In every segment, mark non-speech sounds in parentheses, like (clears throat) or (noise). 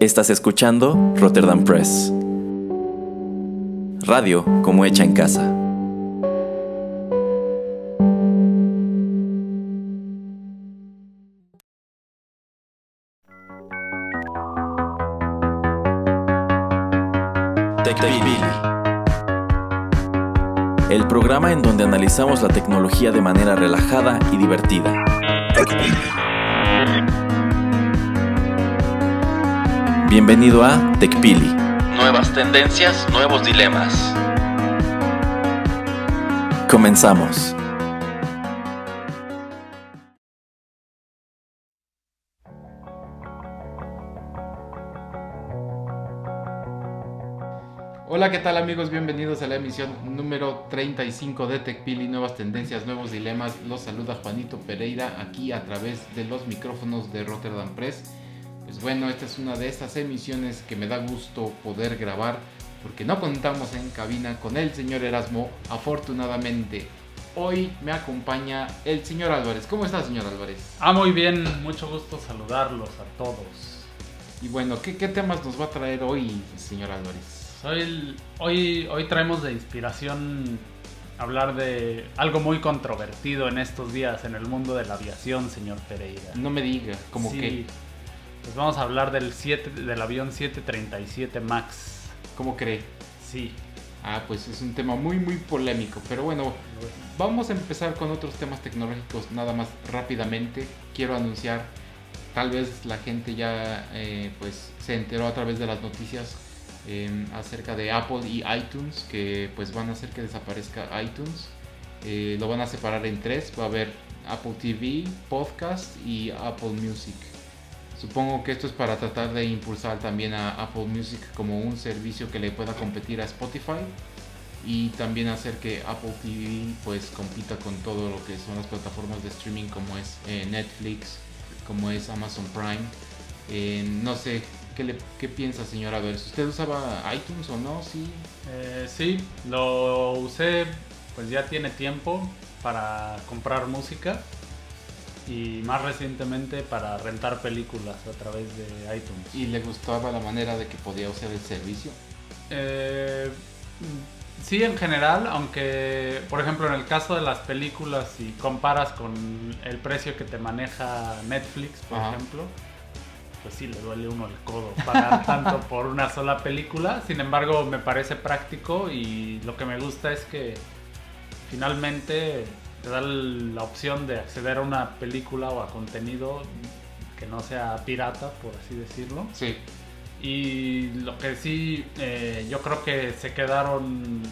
Estás escuchando Rotterdam Press. Radio como hecha en casa. El programa en donde analizamos la tecnología de manera relajada y divertida. Bienvenido a TechPili. Nuevas tendencias, nuevos dilemas. Comenzamos. Hola, ¿qué tal amigos? Bienvenidos a la emisión número 35 de TechPili, nuevas tendencias, nuevos dilemas. Los saluda Juanito Pereira aquí a través de los micrófonos de Rotterdam Press. Pues bueno, esta es una de estas emisiones que me da gusto poder grabar porque no contamos en cabina con el señor Erasmo, afortunadamente. Hoy me acompaña el señor Álvarez. ¿Cómo está, señor Álvarez? Ah, muy bien, mucho gusto saludarlos a todos. Y bueno, ¿qué, qué temas nos va a traer hoy, señor Álvarez? Hoy, hoy, hoy traemos de inspiración hablar de algo muy controvertido en estos días en el mundo de la aviación, señor Pereira. No me diga, como Sí, que, Pues vamos a hablar del, 7, del avión 737 MAX. ¿cómo cree? Sí. Ah, pues es un tema muy, muy polémico. Pero bueno, vamos a empezar con otros temas tecnológicos nada más rápidamente. Quiero anunciar, tal vez la gente ya eh, pues se enteró a través de las noticias eh, acerca de Apple y iTunes, que pues van a hacer que desaparezca iTunes. Eh, lo van a separar en tres. Va a haber Apple TV, Podcast y Apple Music. Supongo que esto es para tratar de impulsar también a Apple Music como un servicio que le pueda competir a Spotify y también hacer que Apple TV pues compita con todo lo que son las plataformas de streaming como es eh, Netflix, como es Amazon Prime. Eh, no sé, ¿qué, le, ¿qué piensa señora? A usted usaba iTunes o no, sí. Eh, sí, lo usé pues ya tiene tiempo para comprar música y más recientemente para rentar películas a través de iTunes. Y le gustaba la manera de que podía usar el servicio. Eh, sí, en general, aunque, por ejemplo, en el caso de las películas, si comparas con el precio que te maneja Netflix, por Ajá. ejemplo, pues sí, le duele uno el codo pagar (laughs) tanto por una sola película. Sin embargo, me parece práctico y lo que me gusta es que finalmente te da la opción de acceder a una película o a contenido que no sea pirata, por así decirlo. Sí, Y lo que sí, eh, yo creo que se quedaron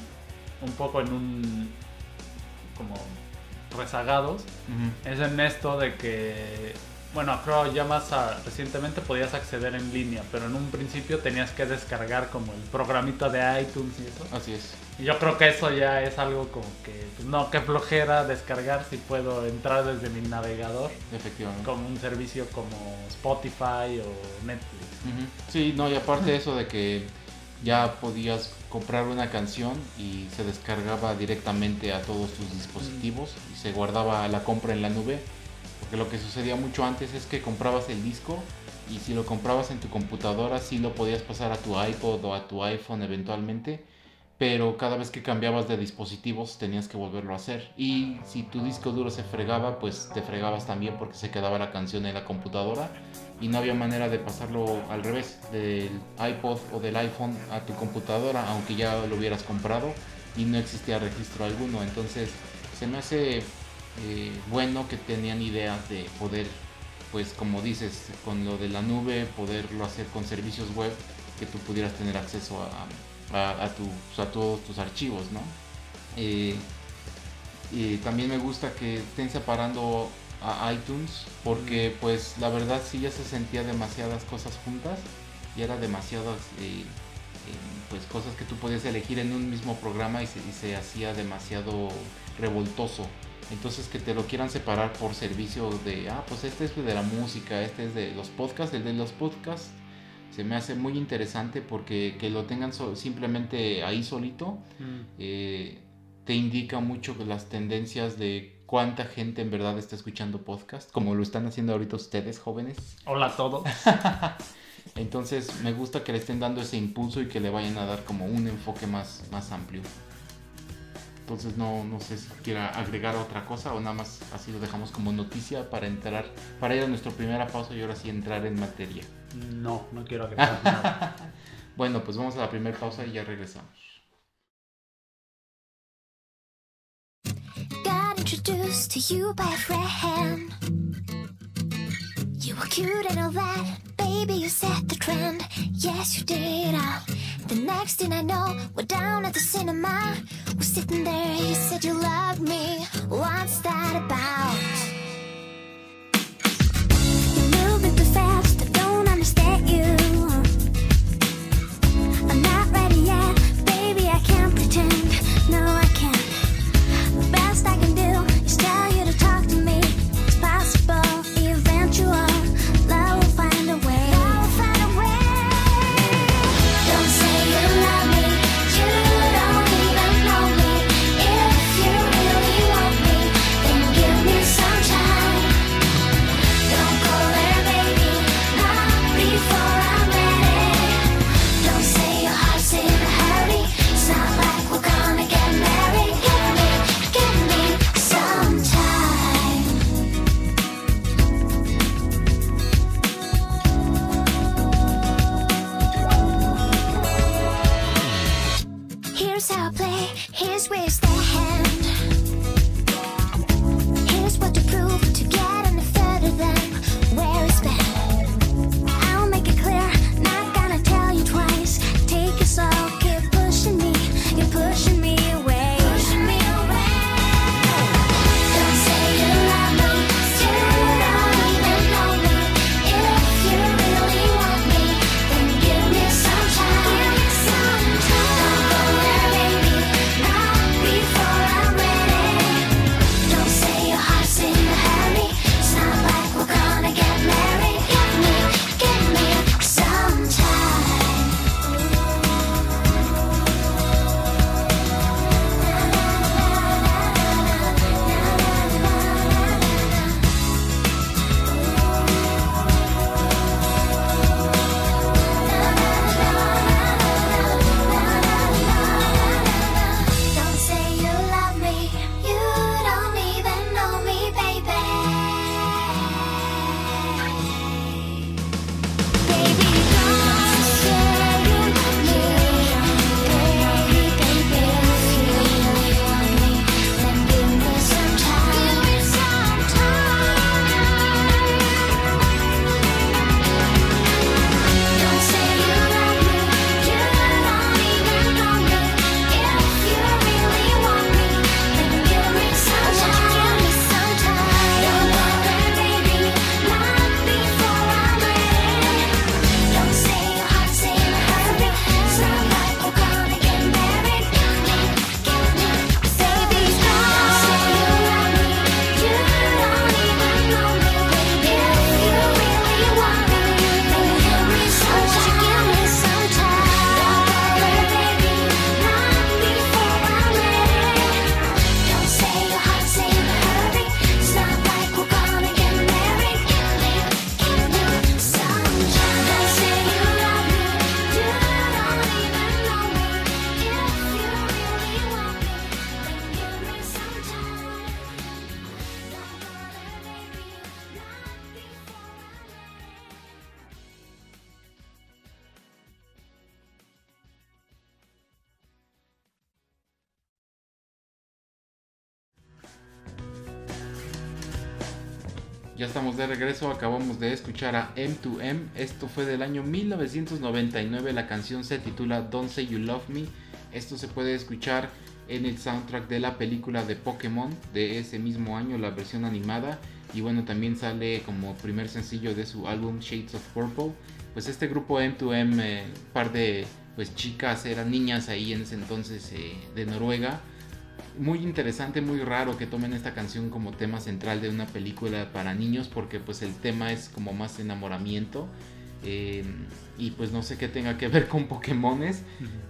un poco en un. como rezagados. Es en esto de que. Bueno, creo ya más a- recientemente podías acceder en línea, pero en un principio tenías que descargar como el programita de iTunes y eso. así es. Y yo creo que eso ya es algo como que, pues no, qué flojera descargar si puedo entrar desde mi navegador Efectivamente. como un servicio como Spotify o Netflix. Sí, no, y aparte eso de que ya podías comprar una canción y se descargaba directamente a todos tus dispositivos y se guardaba la compra en la nube. Porque lo que sucedía mucho antes es que comprabas el disco y si lo comprabas en tu computadora sí lo podías pasar a tu iPod o a tu iPhone eventualmente. Pero cada vez que cambiabas de dispositivos tenías que volverlo a hacer. Y si tu disco duro se fregaba, pues te fregabas también porque se quedaba la canción en la computadora y no había manera de pasarlo al revés del iPod o del iPhone a tu computadora aunque ya lo hubieras comprado y no existía registro alguno entonces se me hace eh, bueno que tenían ideas de poder pues como dices con lo de la nube poderlo hacer con servicios web que tú pudieras tener acceso a, a, a tu- a todos tus archivos no Eh, y también me gusta que estén separando a iTunes porque pues la verdad sí ya se sentía demasiadas cosas juntas y era demasiadas eh, eh, pues cosas que tú podías elegir en un mismo programa y se, y se hacía demasiado revoltoso. Entonces que te lo quieran separar por servicio de ah pues este es de la música este es de los podcasts el de los podcasts se me hace muy interesante porque que lo tengan so- simplemente ahí solito eh, te indica mucho las tendencias de cuánta gente en verdad está escuchando podcast, como lo están haciendo ahorita ustedes, jóvenes. Hola a todos. (laughs) Entonces me gusta que le estén dando ese impulso y que le vayan a dar como un enfoque más, más amplio. Entonces no, no sé si quiera agregar otra cosa o nada más así lo dejamos como noticia para entrar, para ir a nuestra primera pausa y ahora sí entrar en materia. No, no quiero (laughs) agregar nada. bueno, pues vamos a la primera pausa y ya regresamos. Got introduced to you by a friend. You were cute and all that, baby. You set the trend. Yes, you did. Uh, the next thing I know, we're down at the cinema. We're sitting there. You said you loved me. What's that about? De regreso, acabamos de escuchar a M2M, esto fue del año 1999, la canción se titula Don't Say You Love Me, esto se puede escuchar en el soundtrack de la película de Pokémon de ese mismo año, la versión animada, y bueno, también sale como primer sencillo de su álbum Shades of Purple, pues este grupo M2M, eh, par de pues chicas, eran niñas ahí en ese entonces eh, de Noruega, muy interesante, muy raro que tomen esta canción como tema central de una película para niños porque pues el tema es como más enamoramiento eh, y pues no sé qué tenga que ver con Pokémones,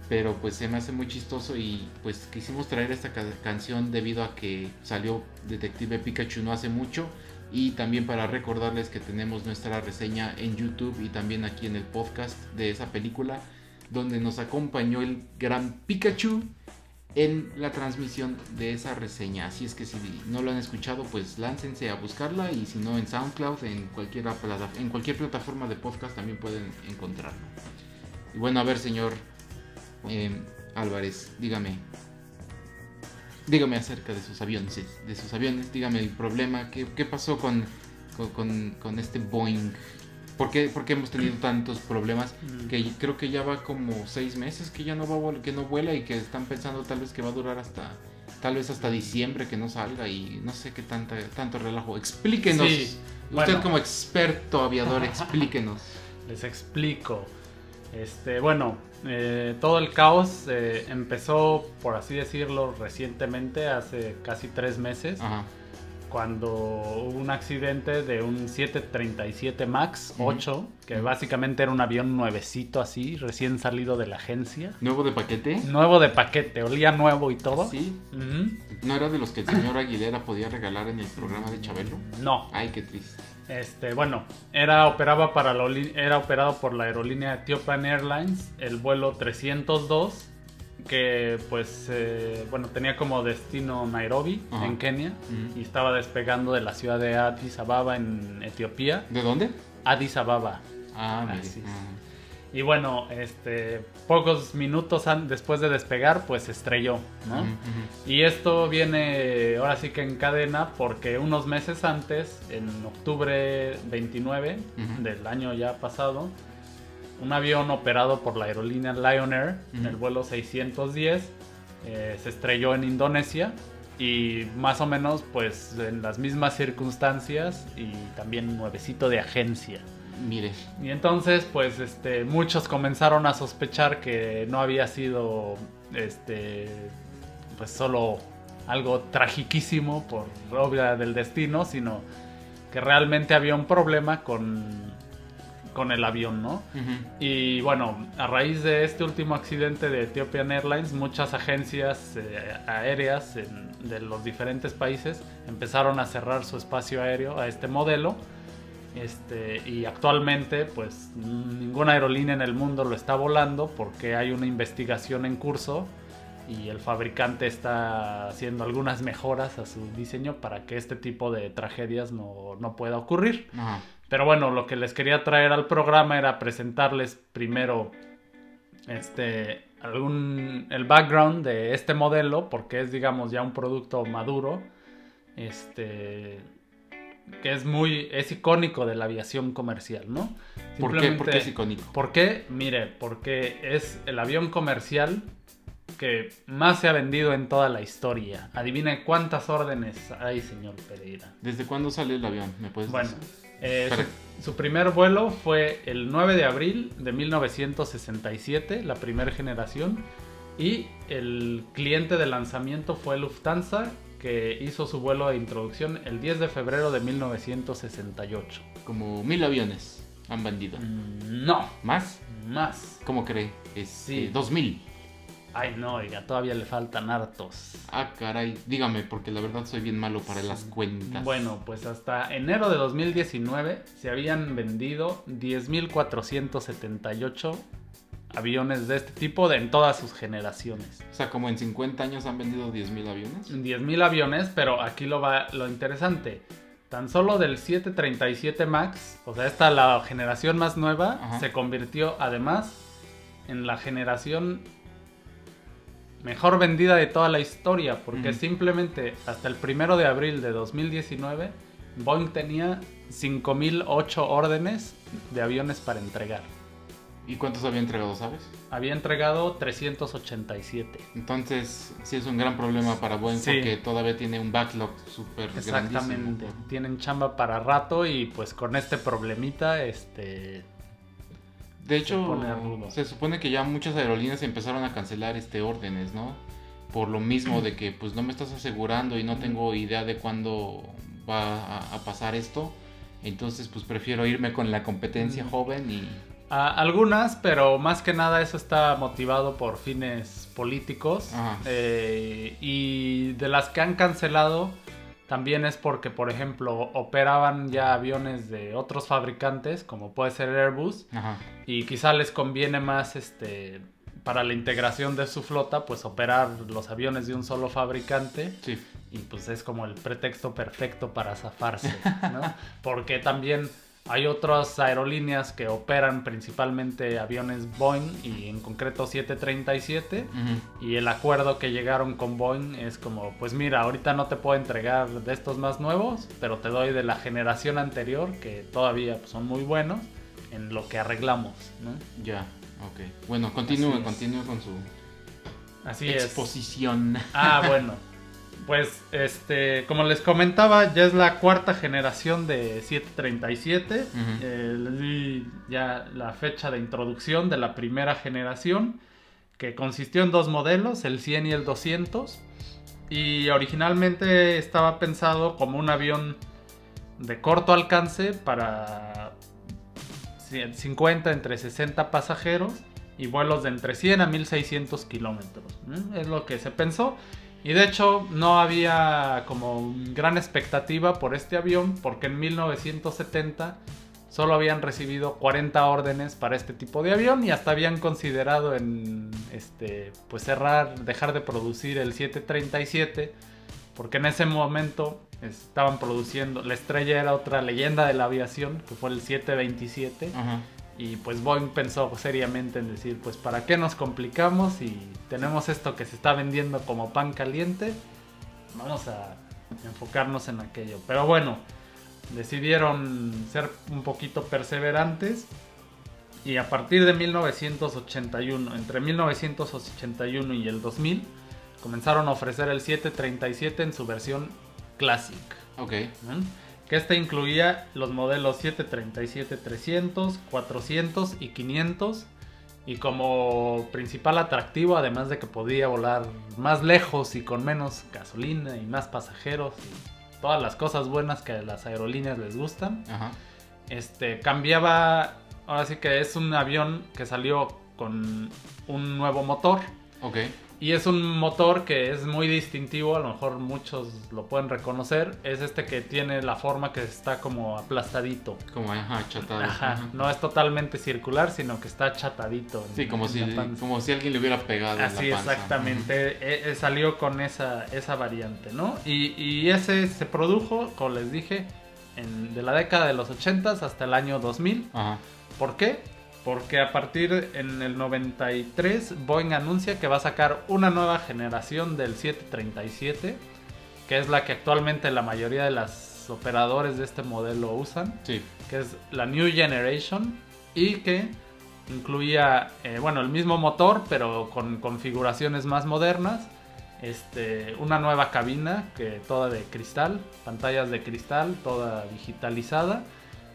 pero pues se me hace muy chistoso y pues quisimos traer esta ca- canción debido a que salió Detective Pikachu no hace mucho Y también para recordarles que tenemos nuestra reseña en YouTube y también aquí en el podcast de esa película, donde nos acompañó el gran Pikachu en la transmisión de esa reseña. Así es que si no lo han escuchado, pues láncense a buscarla y si no en SoundCloud, en cualquier, en cualquier plataforma de podcast también pueden encontrarlo. Y bueno, a ver, señor eh, Álvarez, dígame. Dígame acerca de sus aviones, de sus aviones, dígame el problema, qué, pasó con- con este Boeing, ¿Por qué, por qué hemos tenido tantos problemas que creo que ya va como seis meses que ya no va que no vuela y que están pensando tal vez que va a durar hasta tal vez hasta diciembre que no salga y no sé qué tanta, tanto relajo. Explíquenos. Sí, Usted como experto aviador, (laughs) explíquenos. Les explico. Este, bueno, eh, todo el caos eh, empezó, por así decirlo, recientemente, hace casi tres meses, Ajá. Cuando hubo un accidente de un 737 MAX Ujú. 8, que básicamente era un avión nuevecito así, recién salido de la agencia. Nuevo de paquete. Nuevo de paquete, olía nuevo y todo. Sí. ¿No era de los que el señor Aguilera podía regalar en el programa de Chabelo? No, Ay, qué triste. Este, bueno, era operaba para la era operado por la aerolínea Ethiopian Airlines, el vuelo 302, que pues eh, bueno, tenía como destino Nairobi Ajá. en Kenia y estaba despegando de la ciudad de Addis Ababa en Etiopía, ¿De dónde? Addis Ababa. Ah. Así. Y bueno, este pocos minutos después de despegar, pues se estrelló. Y esto viene ahora sí que en cadena porque unos meses antes, en octubre 29 Ujú. del año ya pasado, un avión operado por la aerolínea Lion Air, Ujú. el vuelo 610, eh, se estrelló en Indonesia y más o menos pues en las mismas circunstancias y también nuevecito de agencia. Mire. Y entonces, pues, este, muchos comenzaron a sospechar que no había sido, este, pues, solo algo tragiquísimo por obra del destino, sino que realmente había un problema con, con el avión, ¿no? Y bueno, a raíz de este último accidente de Ethiopian Airlines, muchas agencias eh, aéreas en- de los diferentes países empezaron a cerrar su espacio aéreo a este modelo. Este, y actualmente, pues ninguna aerolínea en el mundo lo está volando porque hay una investigación en curso y el fabricante está haciendo algunas mejoras a su diseño para que este tipo de tragedias no, no pueda ocurrir. Ajá. Pero bueno, lo que les quería traer al programa era presentarles primero este algún el background de este modelo porque es digamos ya un producto maduro este que es muy es icónico de la aviación comercial, ¿no? ¿Por qué? ¿Por qué es icónico? ¿Por qué? Mire, porque es el avión comercial que más se ha vendido en toda la historia. Adivine cuántas órdenes hay, señor Pereira. ¿Desde cuándo sale el avión? ¿Me puedes Bueno, decir? Eh, su, su primer vuelo fue el 9 de abril de 1967, la primera generación, y el cliente de lanzamiento fue Lufthansa, que hizo su vuelo de introducción el 10 de febrero de 1968. Como mil aviones han vendido. Mm, No, ¿Más? más. ¿Cómo cree? Es Sí. eh, dos mil. Ay, no, oiga, todavía le faltan hartos. Ah, caray. Dígame, porque la verdad soy bien malo para las cuentas. Bueno, pues hasta enero de 2019 se habían vendido 10.478 aviones de este tipo de, en todas sus generaciones. O sea, como en 50 años han vendido 10 mil aviones. 10.000 aviones, pero aquí lo va lo interesante. Tan solo del 737 MAX, o sea, esta la generación más nueva, Ajá. se convirtió además en la generación mejor vendida de toda la historia, porque Ujú. simplemente hasta el primero de abril de 2019, Boeing tenía 5.008 órdenes de aviones para entregar. ¿Y cuántos había entregado, sabes? Había entregado 387. Entonces, sí es un gran problema para Boeing Sí. porque todavía tiene un backlog súper Exactamente. grandísimo. Tienen chamba para rato y pues con este problemita, este... De hecho, se supone que ya muchas aerolíneas empezaron a cancelar este órdenes, ¿no? Por lo mismo de que pues no me estás asegurando y no tengo idea de cuándo va a, a pasar esto. Entonces, pues prefiero irme con la competencia Mm. joven y a- algunas, pero más que nada eso está motivado por fines políticos. Eh, y de las que han cancelado, también es porque, por ejemplo, operaban ya aviones de otros fabricantes, como puede ser Airbus, Ajá. y quizá les conviene más este para la integración de su flota, pues operar los aviones de un solo fabricante Sí. y pues es como el pretexto perfecto para zafarse, ¿no? (laughs) Porque también hay otras aerolíneas que operan principalmente aviones Boeing y en concreto 737 Ujú. y el acuerdo que llegaron con Boeing es como, pues mira, ahorita no te puedo entregar de estos más nuevos, pero te doy de la generación anterior que todavía pues, son muy buenos en lo que arreglamos, ¿no? Ya, ok. Bueno, continúe, continúe con su Así es. exposición. Ah, bueno. (laughs) Pues, este, como les comentaba, ya es la cuarta generación de 737. Ujú. Eh, les di ya la fecha de introducción de la primera generación, que consistió en dos modelos, el 100 y el 200. Y originalmente estaba pensado como un avión de corto alcance para 50 entre 60 pasajeros y vuelos de entre 100 a 1600 kilómetros. ¿eh? Es lo que se pensó. Y de hecho no había como gran expectativa por este avión porque en 1970 solo habían recibido 40 órdenes para este tipo de avión y hasta habían considerado en este pues cerrar, dejar de producir el 737 porque en ese momento estaban produciendo, la estrella era otra leyenda de la aviación que fue el 727 Ajá. Y pues Boeing pensó seriamente en decir, pues ¿para qué nos complicamos y tenemos esto que se está vendiendo como pan caliente? Vamos a enfocarnos en aquello. Pero bueno, decidieron ser un poquito perseverantes y a partir de 1981, entre 1981 y el 2000, comenzaron a ofrecer el 737 en su versión Classic. Ok. ¿no? Que este incluía los modelos 737 300, 400 y 500 y como principal atractivo además de que podía volar más lejos y con menos gasolina y más pasajeros y todas las cosas buenas que a las aerolíneas les gustan Ajá. este cambiaba ahora sí que es un avión que salió con un nuevo motor Ok. Y es un motor que es muy distintivo, a lo mejor muchos lo pueden reconocer. Es este que tiene la forma que está como aplastadito. Como ajá, chatado. Ajá, Ajá. no es totalmente circular, sino que está achatadito. en- Sí, como en si, como si alguien le hubiera pegado en Así la panza. exactamente, Eh, eh, salió con esa, esa variante, ¿no? Y, y ese se produjo, como les dije, en- de la década de los 80 hasta el año 2000. Ajá. ¿Por qué? Porque a partir en el 93 Boeing anuncia que va a sacar una nueva generación del 737, que es la que actualmente la mayoría de los operadores de este modelo usan, Sí. que es la New Generation y que incluía, eh, bueno, el mismo motor, pero con configuraciones más modernas. Este, una nueva cabina que toda de cristal, pantallas de cristal, toda digitalizada.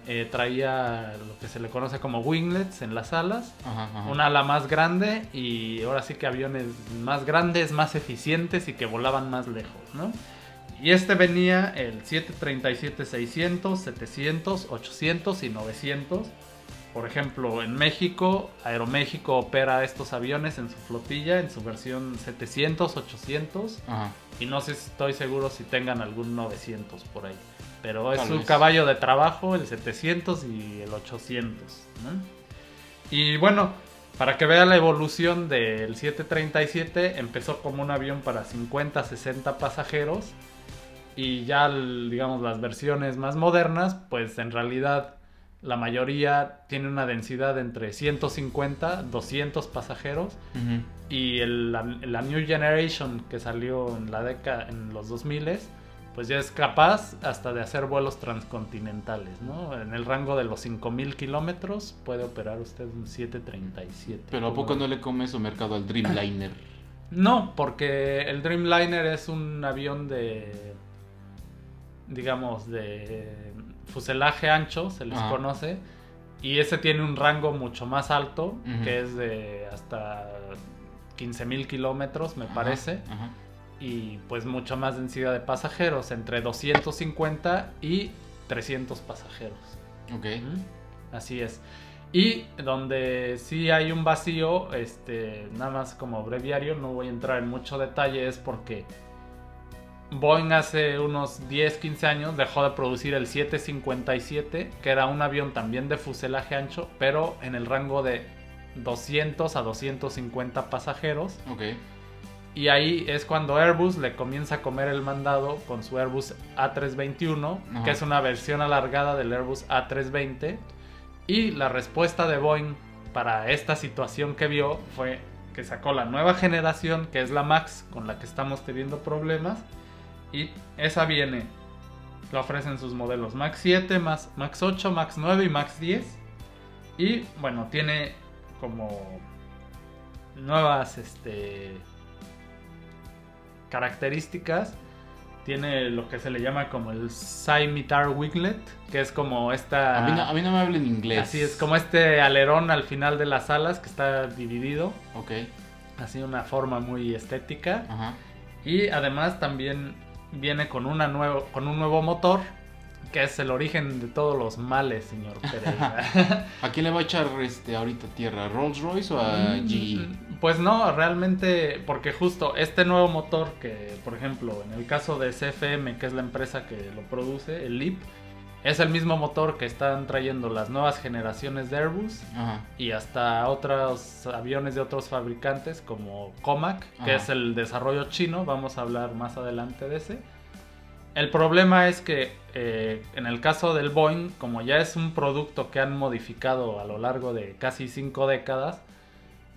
Eh, traía lo que se le conoce como winglets en las alas, Ajá, ajá. una ala más grande y ahora sí que aviones más grandes, más eficientes y que volaban más lejos, ¿no? Y este venía el 737-600, 700, 800 y 900. Por ejemplo, en México, Aeroméxico opera estos aviones en su flotilla, en su versión 700, 800. Ajá. Y no sé, estoy seguro si tengan algún 900 por ahí. Pero es Tal su vez. caballo de trabajo, el 700 y el 800. ¿no? Y bueno, para que vea la evolución del 737, empezó como un avión para 50, 60 pasajeros. Y ya, digamos, las versiones más modernas, pues en realidad la mayoría tiene una densidad entre 150, 200 pasajeros. Ujú. Y el- la, la New Generation que salió en la década, en los 2000 pues ya es capaz hasta de hacer vuelos transcontinentales, ¿no? En el rango de los 5000 kilómetros puede operar usted un 737. Pero ¿a poco no le come su mercado al Dreamliner? (clears throat) No, porque el Dreamliner es un avión de, digamos, de fuselaje ancho, se les conoce, y ese tiene un rango mucho más alto, que es de hasta 15.000 kilómetros, me Ajá, parece, Ajá. Y pues mucho más densidad de pasajeros, entre 250 y 300 pasajeros. Ok. Así es. Y donde sí hay un vacío, este, nada más como breviario, no voy a entrar en mucho detalle, es porque Boeing hace unos 10, 15 años dejó de producir el 757, que era un avión también de fuselaje ancho, pero en el rango de 200 a 250 pasajeros. Ok. Y ahí es cuando Airbus le comienza a comer el mandado con su Airbus A321, Ajá. que es una versión alargada del Airbus A320. Y la respuesta de Boeing para esta situación que vio fue que sacó la nueva generación, que es la MAX, con la que estamos teniendo problemas. Y esa viene, la ofrecen sus modelos MAX 7, Max, Max 8, Max 9 y Max 10. Y bueno, tiene como nuevas este, características. Tiene lo que se le llama como el Scimitar Winglet, que es como esta... A, mí no, a mí no me hablen inglés. Así es, como este alerón al final de las alas que está dividido. Ok. Así una forma muy estética. Ajá. Y además también viene con, una nuevo, con un nuevo motor, que es el origen de todos los males, señor Pereira. (laughs) ¿A quién le va a echar este, ahorita tierra? ¿A Rolls Royce o a GE? Mm, Pues no, realmente, porque justo este nuevo motor que, por ejemplo, en el caso de CFM, que es la empresa que lo produce, el LEAP, es el mismo motor que están trayendo las nuevas generaciones de Airbus Ajá. y hasta otros aviones de otros fabricantes como Comac, que Ajá. es el desarrollo chino, vamos a hablar más adelante de ese. El problema es que eh, en el caso del Boeing, como ya es un producto que han modificado a lo largo de casi cinco décadas,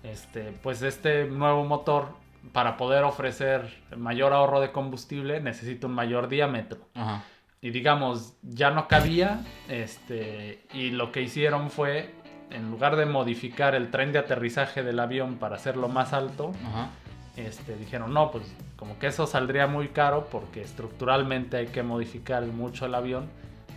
este, pues este nuevo motor, para poder ofrecer mayor ahorro de combustible, necesita un mayor diámetro Ajá. y digamos ya no cabía este y lo que hicieron fue en lugar de modificar el tren de aterrizaje del avión para hacerlo más alto Ajá. Este dijeron no pues como que eso saldría muy caro porque estructuralmente hay que modificar mucho el avión.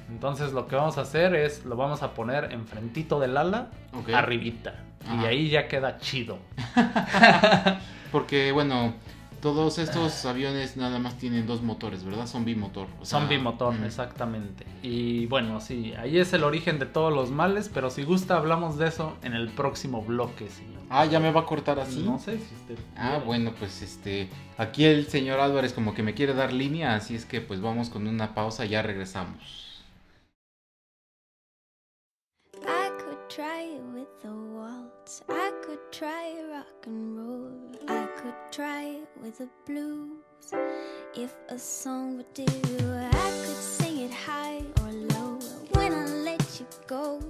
Entonces lo que vamos a hacer es lo vamos a poner enfrentito del ala Ok. arribita. Y ahí ya queda chido (laughs) Porque, bueno, todos estos aviones nada más tienen dos motores, ¿verdad? Son bimotor. o sea, Son bimotor, exactamente. Y bueno, sí, ahí es el origen de todos los males, pero si gusta hablamos de eso en el próximo bloque, señor. Ah, ya me va a cortar así. No sé si usted... Ah, quiere. bueno, pues este, aquí el señor Álvarez como que me quiere dar línea, así es que pues vamos con una pausa, ya regresamos. I could try it with a waltz. I could try rock and roll. I could try it with the blues. If a song would do, I could sing it high or low. When I let you go,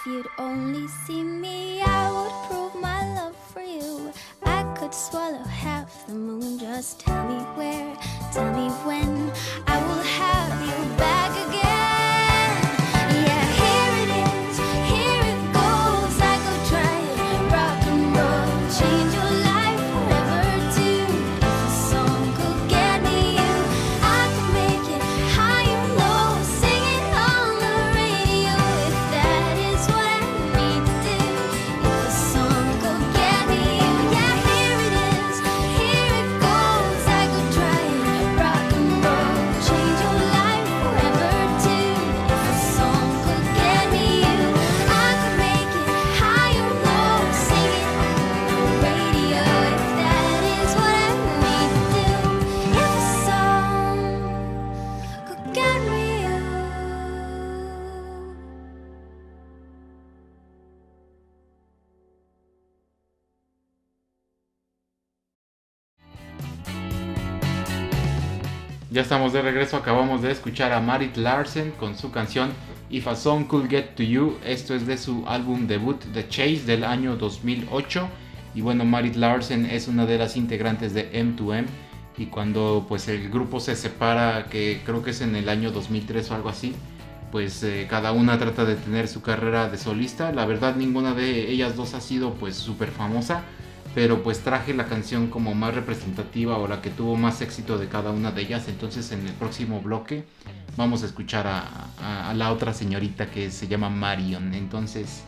If you'd only see me, I would prove my love for you. I could swallow half the moon, just tell me where, tell me when I will Ya estamos de regreso, acabamos de escuchar a Marit Larsen con su canción If a Song Could Get to You. Esto es de su álbum debut The Chase del año 2008. Y bueno, Marit Larsen es una de las integrantes de M2M. Y cuando pues el grupo se separa, que creo que es en el año 2003 o algo así, pues eh, cada una trata de tener su carrera de solista. La verdad ninguna de ellas dos ha sido pues súper famosa pero pues traje la canción como más representativa o la que tuvo más éxito de cada una de ellas. Entonces en el próximo bloque vamos a escuchar a, a- la otra señorita que se llama Marion. Entonces,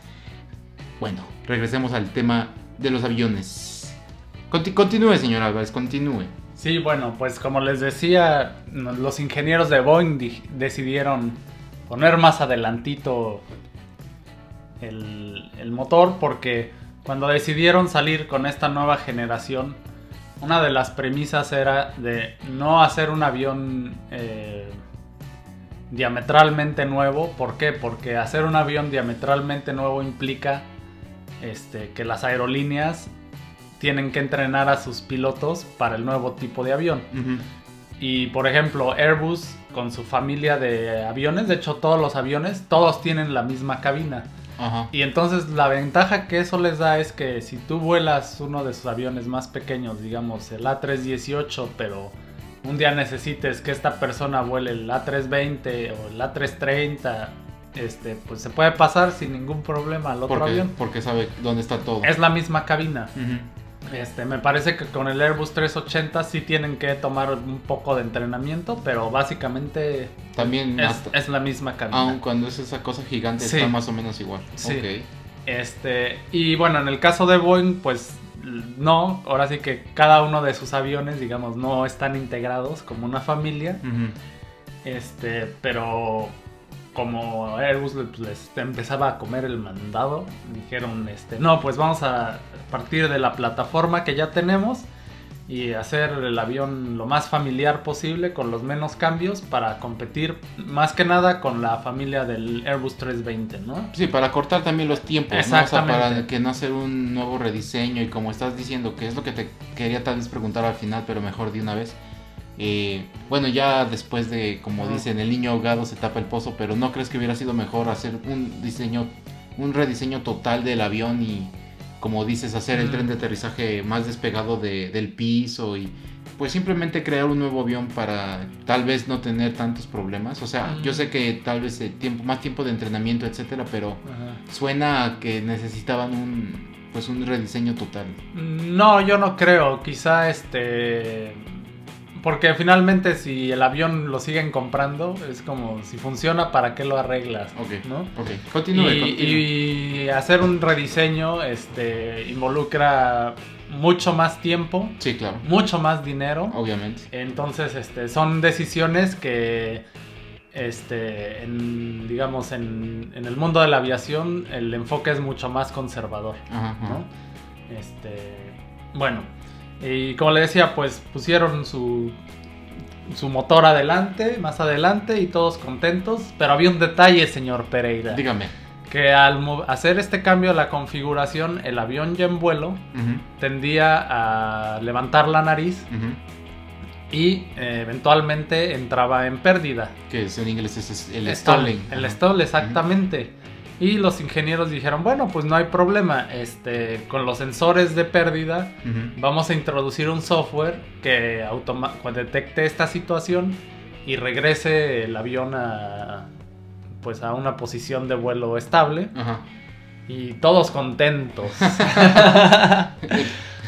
bueno, regresemos al tema de los aviones. Conti- continúe, señor Álvarez, continúe. Sí, bueno, pues como les decía, los ingenieros de Boeing di- decidieron poner más adelantito el, el motor porque cuando decidieron salir con esta nueva generación, una de las premisas era de no hacer un avión eh, diametralmente nuevo. ¿Por qué? Porque hacer un avión diametralmente nuevo implica este, que las aerolíneas tienen que entrenar a sus pilotos para el nuevo tipo de avión. Y por ejemplo, Airbus con su familia de aviones, de hecho todos los aviones, todos tienen la misma cabina. Ajá. Y entonces la ventaja que eso les da es que si tú vuelas uno de sus aviones más pequeños, digamos el A318, pero un día necesites que esta persona vuele el A320 o el A330, este, pues se puede pasar sin ningún problema al otro Porque, avión. porque sabe dónde está todo. Es la misma cabina. Este, me parece que con el Airbus 380 sí tienen que tomar un poco de entrenamiento, pero básicamente También es, la misma cabina. aun cuando es esa cosa gigante Sí. está más o menos igual. Sí. Este, y bueno, en el caso de Boeing, pues no, ahora sí que cada uno de sus aviones, digamos, no están integrados como una familia. Este, pero como Airbus les, les empezaba a comer el mandado, dijeron, este, no, pues vamos a partir de la plataforma que ya tenemos y hacer el avión lo más familiar posible con los menos cambios para competir más que nada con la familia del Airbus 320, ¿no? Sí, para cortar también los tiempos, ¿no? O sea, Exactamente. para que no hacer un nuevo rediseño y como estás diciendo, que es lo que te quería tal vez preguntar al final, pero mejor de una vez. Eh, bueno, ya después de, como dicen, el niño ahogado se tapa el pozo, pero ¿no crees que hubiera sido mejor hacer un diseño, un rediseño total del avión y, como dices, hacer el tren de aterrizaje más despegado de- del piso y pues simplemente crear un nuevo avión para tal vez no tener tantos problemas? O sea, yo sé que tal vez eh, tiempo, más tiempo de entrenamiento, etcétera, pero Ajá. suena a que necesitaban un pues un rediseño total. No, yo no creo. Quizá este. Porque finalmente, si el avión lo siguen comprando, es como si funciona, ¿para qué lo arreglas? Ok, ¿no? ok. Continúe, Y, continúe. y hacer un rediseño este, involucra mucho más tiempo, Sí, claro. mucho más dinero. Obviamente. Entonces, este, son decisiones que, este, en, digamos, en, en el mundo de la aviación, el enfoque es mucho más conservador. Ajá, ajá. ¿no? Este, bueno, y como le decía, pues pusieron su, su motor adelante, más adelante y todos contentos, pero había un detalle, señor Pereira, Dígame. que al hacer este cambio a la configuración, el avión ya en vuelo tendía a levantar la nariz y eh, eventualmente entraba en pérdida. Que es en inglés es, el Stall, stalling. El stall, exactamente. Y los ingenieros dijeron, bueno, pues no hay problema, este, con los sensores de pérdida vamos a introducir un software que automa- detecte esta situación y regrese el avión a, pues a una posición de vuelo estable Ajá. y todos contentos. (laughs)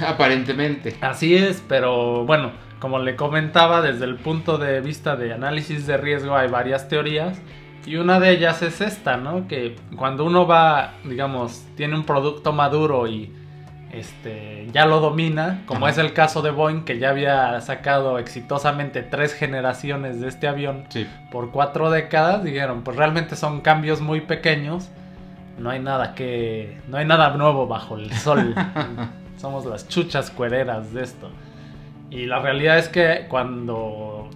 Aparentemente. Así es, pero bueno, como le comentaba, desde el punto de vista de análisis de riesgo hay varias teorías y una de ellas es esta, ¿no? Que cuando uno va, digamos, tiene un producto maduro y este ya lo domina, como Ajá. es el caso de Boeing que ya había sacado exitosamente tres generaciones de este avión Sí. por cuatro décadas, dijeron, pues realmente son cambios muy pequeños, no hay nada que, no hay nada nuevo bajo el sol, (laughs) somos las chuchas cuereras de esto. Y la realidad es que cuando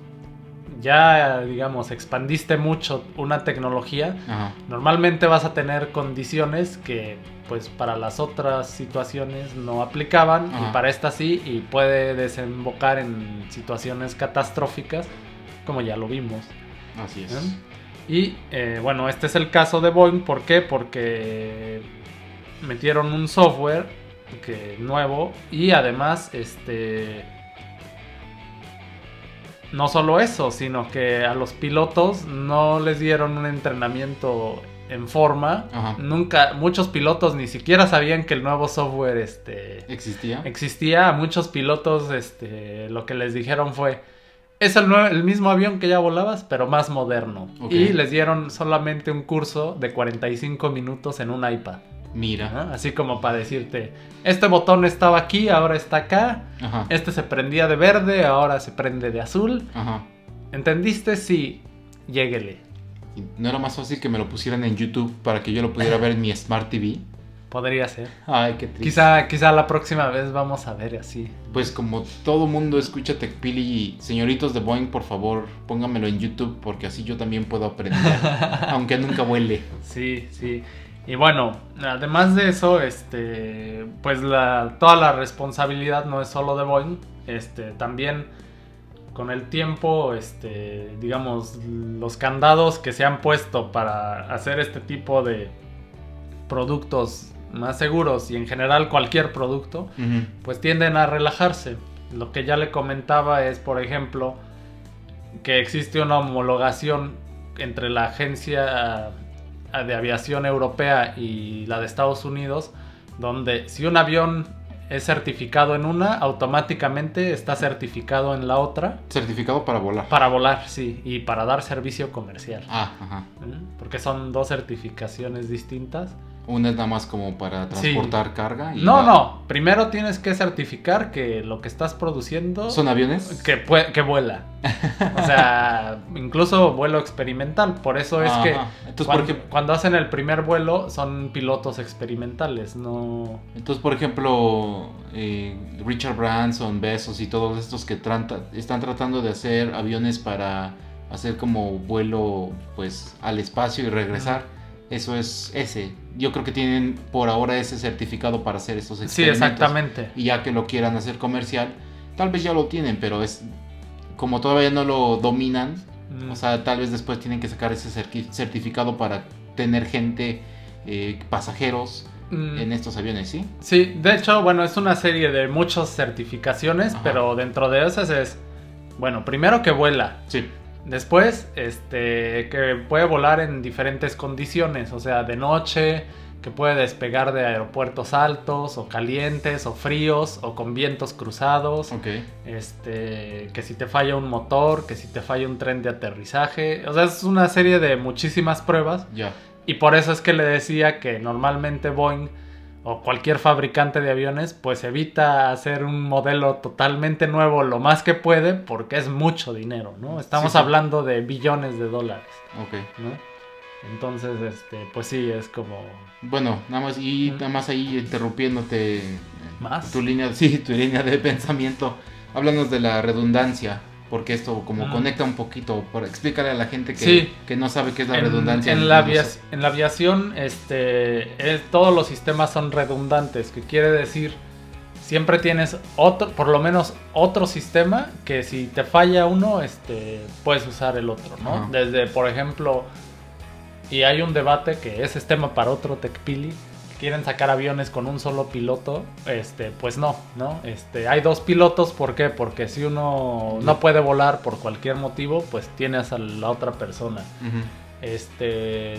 ya, digamos, expandiste mucho una tecnología, Ajá. normalmente vas a tener condiciones que pues para las otras situaciones no aplicaban Ajá. y para esta sí y puede desembocar en situaciones catastróficas como ya lo vimos. Así es. ¿eh? Y eh, bueno, este es el caso de Boeing, ¿por qué? Porque metieron un software que nuevo y además este no solo eso, sino que a los pilotos no les dieron un entrenamiento en forma. Ajá. Nunca muchos pilotos ni siquiera sabían que el nuevo software este ¿Existía? existía. A muchos pilotos este lo que les dijeron fue es el, el mismo avión que ya volabas, pero más moderno. Y les dieron solamente un curso de 45 minutos en un iPad. Mira. ¿no? Así como para decirte, este botón estaba aquí, ahora está acá. Ajá. Este se prendía de verde, ahora se prende de azul. Ajá. ¿Entendiste? Sí, lléguele. ¿No era más fácil que me lo pusieran en YouTube para que yo lo pudiera ver en mi Smart TV? Podría ser. Ay, qué triste. Quizá, quizá la próxima vez vamos a ver así. Pues como todo mundo escucha TechPili y señoritos de Boeing, por favor, póngamelo en YouTube porque así yo también puedo aprender, (laughs) aunque nunca vuele. Sí, sí. Y bueno, además de eso, este, pues la, toda la responsabilidad no es solo de Boeing, este, también con el tiempo, este, digamos, los candados que se han puesto para hacer este tipo de productos más seguros y en general cualquier producto, pues tienden a relajarse. Lo que ya le comentaba es, por ejemplo, que existe una homologación entre la agencia de aviación europea y la de Estados Unidos, donde si un avión es certificado en una, automáticamente está certificado en la otra Certificado para volar. para volar, sí, y para dar servicio comercial. Ah, ajá. ¿eh? Porque son dos certificaciones distintas. Una es nada más como para transportar carga. y No, la- no. Primero tienes que certificar que lo que estás produciendo ¿Son aviones? que, que vuela. O sea, (laughs) incluso vuelo experimental. Por eso es Ajá. que Entonces, cuando, por ejemplo, cuando hacen el primer vuelo son pilotos experimentales, no... entonces, por ejemplo eh, Richard Branson, Bezos y todos estos que están tratando de hacer aviones para hacer como vuelo pues al espacio y regresar. Eso es ese. Yo creo que tienen por ahora ese certificado para hacer estos Sí, experimentos. exactamente. Y ya que lo quieran hacer comercial, tal vez ya lo tienen, pero es como todavía no lo dominan, Mm. o sea, tal vez después tienen que sacar ese certificado para tener gente, eh, pasajeros Mm. en estos aviones, ¿sí? Sí, de hecho, bueno, es una serie de muchas certificaciones, Ajá. pero dentro de esas es, bueno, primero que vuela, Sí. Después, este, que puede volar en diferentes condiciones, o sea, de noche, que puede despegar de aeropuertos altos o calientes o fríos o con vientos cruzados, Ok. este, que si te falla un motor, que si te falla un tren de aterrizaje, o sea, es una serie de muchísimas pruebas Ya. y por eso es que le decía que normalmente Boeing o cualquier fabricante de aviones pues evita hacer un modelo totalmente nuevo lo más que puede porque es mucho dinero, ¿no? Estamos Sí, sí. hablando de billones de dólares, Ok. ¿no? Entonces, este, pues sí, es como Bueno, nada más, y nada más ahí interrumpiéndote. eh, ¿Más? Tu línea, (laughs) sí, tu línea de pensamiento. Háblanos de la redundancia. Porque esto como conecta un poquito. Por, explícale a la gente que, Sí. que no sabe qué es la en, redundancia. en la, en la aviación, este, es- todos los sistemas son redundantes, que quiere decir siempre tienes otro, por lo menos otro sistema que si te falla uno, este, puedes usar el otro, ¿no? Desde, por ejemplo, Y hay un debate que ese es tema para otro TechPili. Quieren sacar aviones con un solo piloto. Este, pues no, ¿no? Este, hay dos pilotos, ¿por qué? Porque si uno no puede volar por cualquier motivo, pues tienes a la otra persona. Este,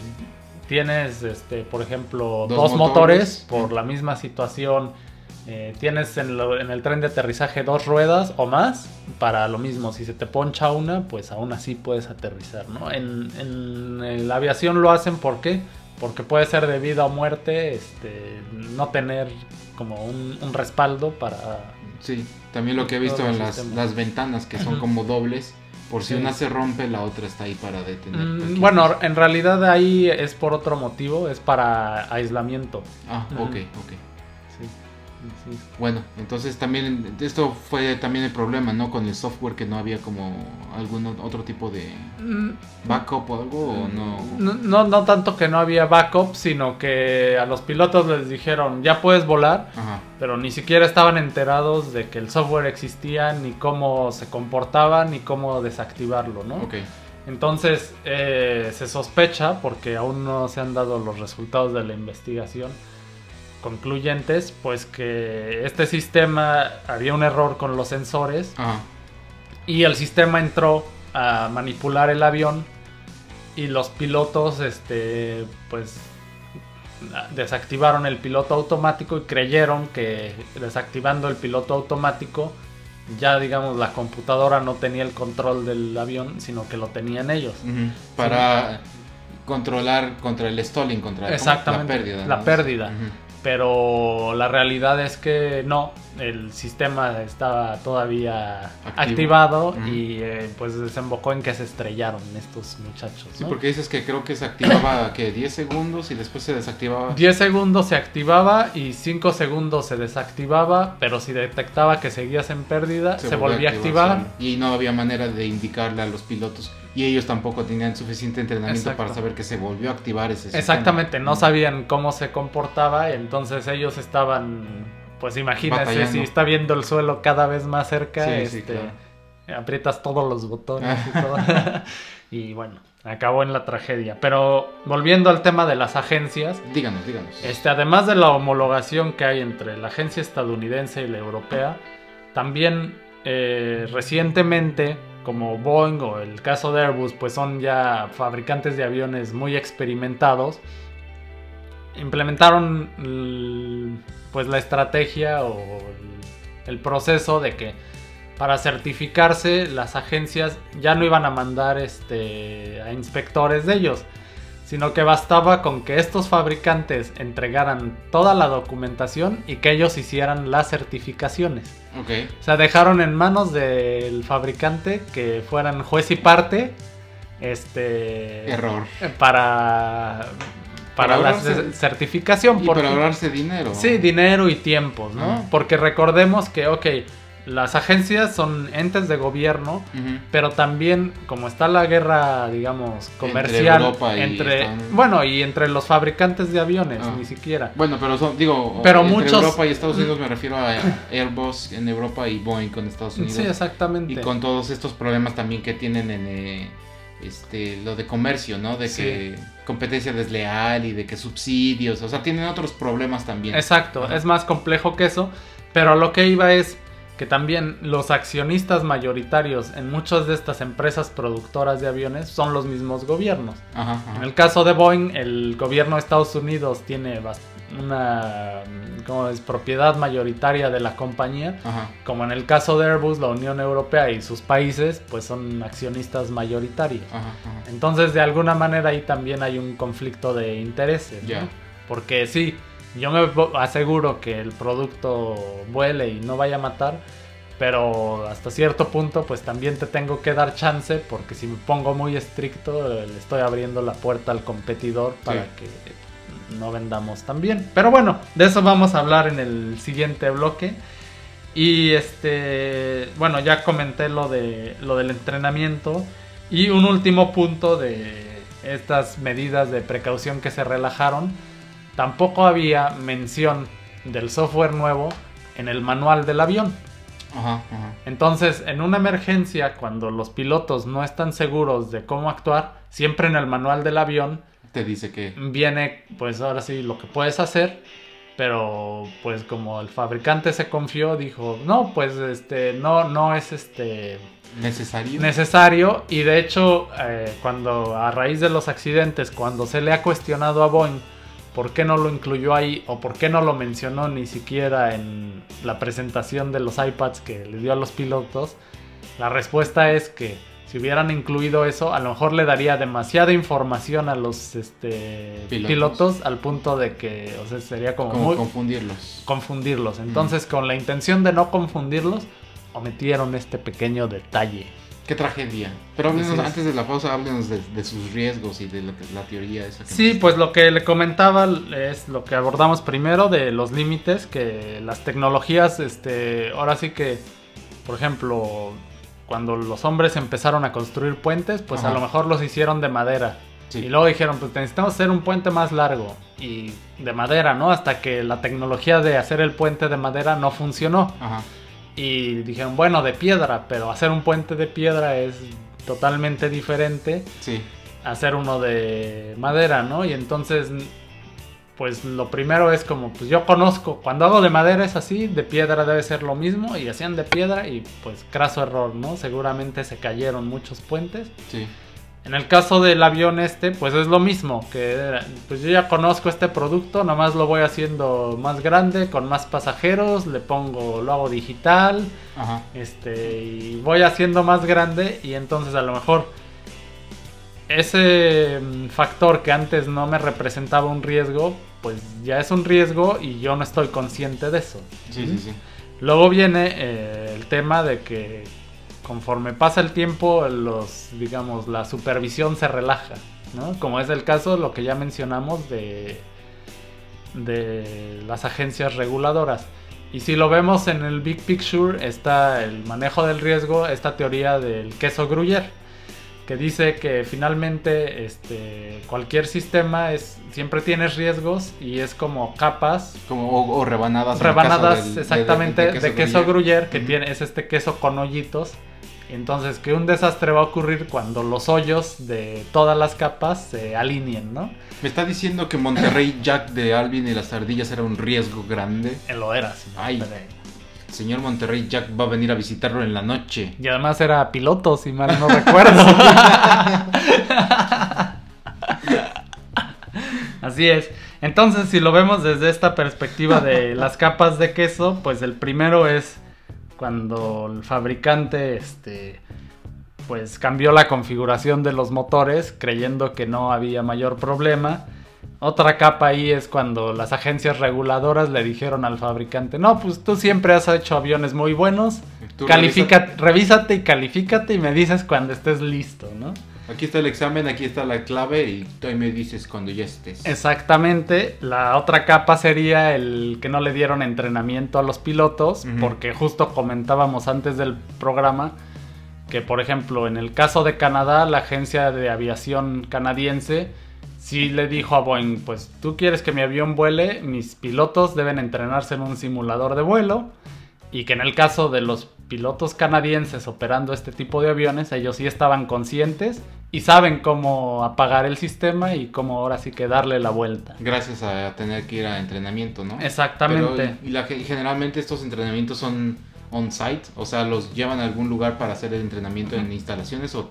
tienes, este, por ejemplo, Dos dos, motores. motores, por la misma situación. Eh, tienes en, lo- en el tren de aterrizaje dos ruedas o más para lo mismo. Si se te poncha una, pues aún así puedes aterrizar, ¿no? En, en- en la aviación lo hacen, ¿por qué? Porque puede ser de vida o muerte, este, no tener como un, un respaldo para... Sí, también lo que he visto en las, las ventanas que son como dobles. Por si Sí. una se rompe, la otra está ahí para detener. Mm, bueno, en realidad ahí es por otro motivo, es para aislamiento. Ah, ok, ok. Sí. Bueno, entonces también esto fue también el problema, ¿no? Con el software que no había como algún otro tipo de Mm, backup o algo o no. No, no, no tanto que no había backup, sino que a los pilotos les dijeron, ya puedes volar, Ajá. pero ni siquiera estaban enterados de que el software existía, ni cómo se comportaba, ni cómo desactivarlo, ¿no? Entonces eh, se sospecha, porque aún no se han dado los resultados de la investigación concluyentes, pues que este sistema había un error con los sensores Ajá. y el sistema entró a manipular el avión y los pilotos este pues desactivaron el piloto automático y creyeron que desactivando el piloto automático ya digamos la computadora no tenía el control del avión sino que lo tenían ellos. Para controlar contra el stalling, contra. Exactamente, la pérdida. la pérdida. Pero la realidad es que no, el sistema estaba todavía Activo. activado y eh, pues desembocó en que se estrellaron estos muchachos. Sí, ¿no? porque dices que creo que se activaba (coughs) que 10 segundos y después se desactivaba. 10 segundos se activaba y 5 segundos se desactivaba, pero si detectaba que seguías en pérdida, se, volvía a activar. Y no había manera de indicarle a los pilotos. Y ellos tampoco tenían suficiente entrenamiento Exacto. para saber que se volvió a activar ese sistema. Exactamente, no Ujú. sabían cómo se comportaba, entonces ellos estaban, pues Batallando. si está viendo el suelo cada vez más cerca, Sí, sí, este, claro. aprietas todos los botones y todo. (laughs) (laughs) y bueno, acabó en la tragedia. Pero volviendo al tema de las agencias, Díganos, díganos. este, además de la homologación que hay entre la agencia estadounidense y la europea, también eh, recientemente, como Boeing o el caso de Airbus, pues son ya fabricantes de aviones muy experimentados, implementaron pues la estrategia o el, el proceso de que para certificarse las agencias ya no iban a mandar este, a inspectores de ellos, sino que bastaba con que estos fabricantes entregaran toda la documentación y que ellos hicieran las certificaciones. Ok. O sea, dejaron en manos del fabricante que fueran juez y parte este Error. para para, Para la certificación Y porque- para ahorrarse dinero. Sí, dinero y tiempos, ¿no? Porque recordemos que, ok, las agencias son entes de gobierno, pero también, como está la guerra, digamos, comercial, Europa y entre, Estados bueno, y entre los fabricantes de aviones, Ah. ni siquiera. Bueno, pero son, digo, Pero entre muchos- Europa y Estados Unidos me refiero a (coughs) Airbus en Europa y Boeing con Estados Unidos. Sí, exactamente. Y con todos estos problemas también que tienen en eh, este lo de comercio, ¿no? De Sí. que competencia desleal y de que subsidios, o sea, tienen otros problemas también. Exacto, Ajá. es más complejo que eso, pero lo que iba es que también los accionistas mayoritarios en muchas de estas empresas productoras de aviones son los mismos gobiernos. Ajá, ajá. En el caso de Boeing, el gobierno de Estados Unidos tiene bas- una mm, ¿cómo es? propiedad mayoritaria de la compañía, Ajá. como en el caso de Airbus, la Unión Europea y sus países pues son accionistas mayoritarios. Ajá, ajá. Entonces, de alguna manera ahí también hay un conflicto de intereses. Porque sí, yo me aseguro que el producto vuele y no vaya a matar, pero hasta cierto punto pues también te tengo que dar chance porque si me pongo muy estricto le estoy abriendo la puerta al competidor para Sí. que no vendamos tan bien. Pero bueno, de eso vamos a hablar en el siguiente bloque. Y este, bueno, ya comenté lo de lo del entrenamiento y un último punto de estas medidas de precaución que se relajaron, tampoco había mención del software nuevo en el manual del avión. Ajá, ajá. Entonces, en una emergencia, cuando los pilotos no están seguros de cómo actuar, siempre en el manual del avión Te dice que... viene pues ahora sí lo que puedes hacer, pero pues como el fabricante se confió, dijo, no, pues este, no, no es este Necesario. necesario y de hecho eh, cuando a raíz de los accidentes, cuando se le ha cuestionado a Boeing por qué no lo incluyó ahí o por qué no lo mencionó ni siquiera en la presentación de los iPads que le dio a los pilotos, la respuesta es que si hubieran incluido eso, a lo mejor le daría demasiada información a los este, Pilotos. pilotos. al punto de que o sea, sería como, como muy confundirlos. confundirlos. Entonces, con la intención de no confundirlos, omitieron este pequeño detalle. Qué tragedia. Pero háblenos, antes de la pausa, háblenos de, de sus riesgos y de la, la teoría esa que Sí, nos- pues lo que le comentaba es lo que abordamos primero de los límites, que las tecnologías, este, ahora sí que, por ejemplo, cuando los hombres empezaron a construir puentes, pues a lo mejor los hicieron de madera. Sí. Y luego dijeron, pues necesitamos hacer un puente más largo y de madera, ¿no? Hasta que la tecnología de hacer el puente de madera no funcionó. Ajá. Y dijeron, bueno, de piedra, pero hacer un puente de piedra es totalmente diferente Sí. a hacer uno de madera, ¿no? Y entonces, pues lo primero es como, pues yo conozco, cuando hago de madera es así, de piedra debe ser lo mismo, y hacían de piedra y pues craso error, ¿no? Seguramente se cayeron muchos puentes. Sí. En el caso del avión este, pues es lo mismo, que pues yo ya conozco este producto, nomás lo voy haciendo más grande, con más pasajeros, le pongo, lo hago digital, Ajá. este, y voy haciendo más grande y entonces a lo mejor ese mm, factor que antes no me representaba un riesgo, pues ya es un riesgo y yo no estoy consciente de eso. Sí, sí, sí. Luego viene eh, el tema de que conforme pasa el tiempo, los, digamos, la supervisión se relaja, ¿no? Como es el caso de lo que ya mencionamos de, de las agencias reguladoras. Y si lo vemos en el Big Picture, está el manejo del riesgo, esta teoría del queso Gruyère, que dice que finalmente este, cualquier sistema es, siempre tienes riesgos y es como capas Como, o, o rebanadas. rebanadas de- exactamente de, queso, gruyère, que tiene es este queso con hoyitos entonces que un desastre va a ocurrir cuando los hoyos de todas las capas se alineen no Me está diciendo que Monterrey Jack de Alvin y las ardillas era un riesgo grande. Lo era señor Ay. Señor Monterrey Jack va a venir a visitarlo en la noche. y además era piloto si mal no recuerdo (laughs) así es entonces si lo vemos desde esta perspectiva de las capas de queso pues el primero es cuando el fabricante este pues cambió la configuración de los motores creyendo que no había mayor problema. Otra capa ahí es cuando las agencias reguladoras le dijeron al fabricante, no, pues tú siempre has hecho aviones muy buenos, califica, revísate y califícate y me dices cuando estés listo, ¿no? Aquí está el examen, aquí está la clave y tú ahí me dices cuando ya estés. Exactamente, la otra capa sería el que no le dieron entrenamiento a los pilotos, porque justo comentábamos antes del programa que, por ejemplo, en el caso de Canadá, la agencia de aviación canadiense sí le dijo a Boeing, pues tú quieres que mi avión vuele, mis pilotos deben entrenarse en un simulador de vuelo, y que en el caso de los pilotos canadienses operando este tipo de aviones, ellos sí estaban conscientes y saben cómo apagar el sistema y cómo ahora sí que darle la vuelta. Gracias a tener que ir a entrenamiento, ¿no? Exactamente. Pero, y la, generalmente estos entrenamientos son on-site, o sea, los llevan a algún lugar para hacer el entrenamiento en instalaciones o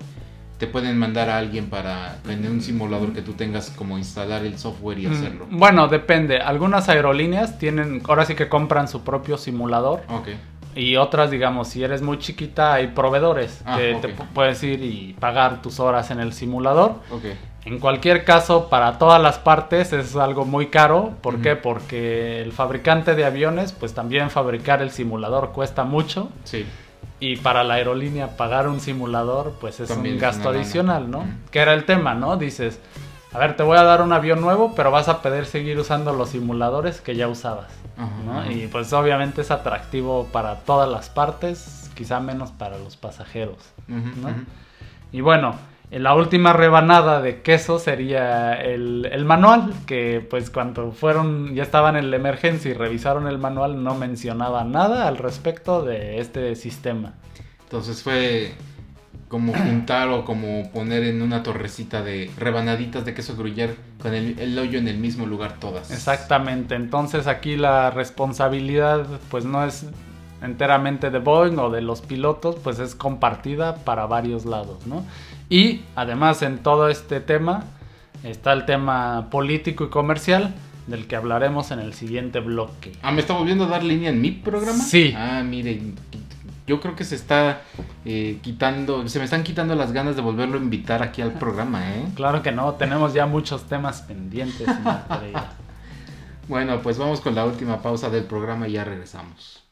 te pueden mandar a alguien para en un simulador que tú tengas como instalar el software y Mm, hacerlo. Bueno, depende. Algunas aerolíneas tienen, ahora sí que compran su propio simulador. Ok. Y otras, digamos, si eres muy chiquita, hay proveedores Ah, que te pu- puedes ir y pagar tus horas en el simulador. Ok. En cualquier caso, para todas las partes es algo muy caro. ¿Por qué? Porque el fabricante de aviones, pues también fabricar el simulador cuesta mucho. Sí. Y para la aerolínea pagar un simulador, pues es También un gasto adicional, ¿no? Que era el tema, ¿no? Dices, a ver, te voy a dar un avión nuevo, pero vas a poder seguir usando los simuladores que ya usabas, Ajá, ¿no? ajá. Y pues obviamente es atractivo para todas las partes, quizá menos para los pasajeros. ¿no? Y bueno, en la última rebanada de queso sería el, el manual, que pues cuando fueron, ya estaban en la emergencia y revisaron el manual, no mencionaba nada al respecto de este sistema. Entonces fue como juntar o como poner en una torrecita de rebanaditas de queso gruyere con el, el hoyo en el mismo lugar todas. Exactamente, entonces aquí la responsabilidad pues no es enteramente de Boeing o de los pilotos, pues es compartida para varios lados, ¿no? Y además en todo este tema está el tema político y comercial del que hablaremos en el siguiente bloque. Ah, ¿me está volviendo a dar línea en mi programa? Sí. Ah, miren, yo creo que se está eh, quitando, se me están quitando las ganas de volverlo a invitar aquí al programa, ¿eh? Claro que no, tenemos ya muchos temas pendientes. (laughs) Bueno, pues vamos con la última pausa del programa y ya regresamos.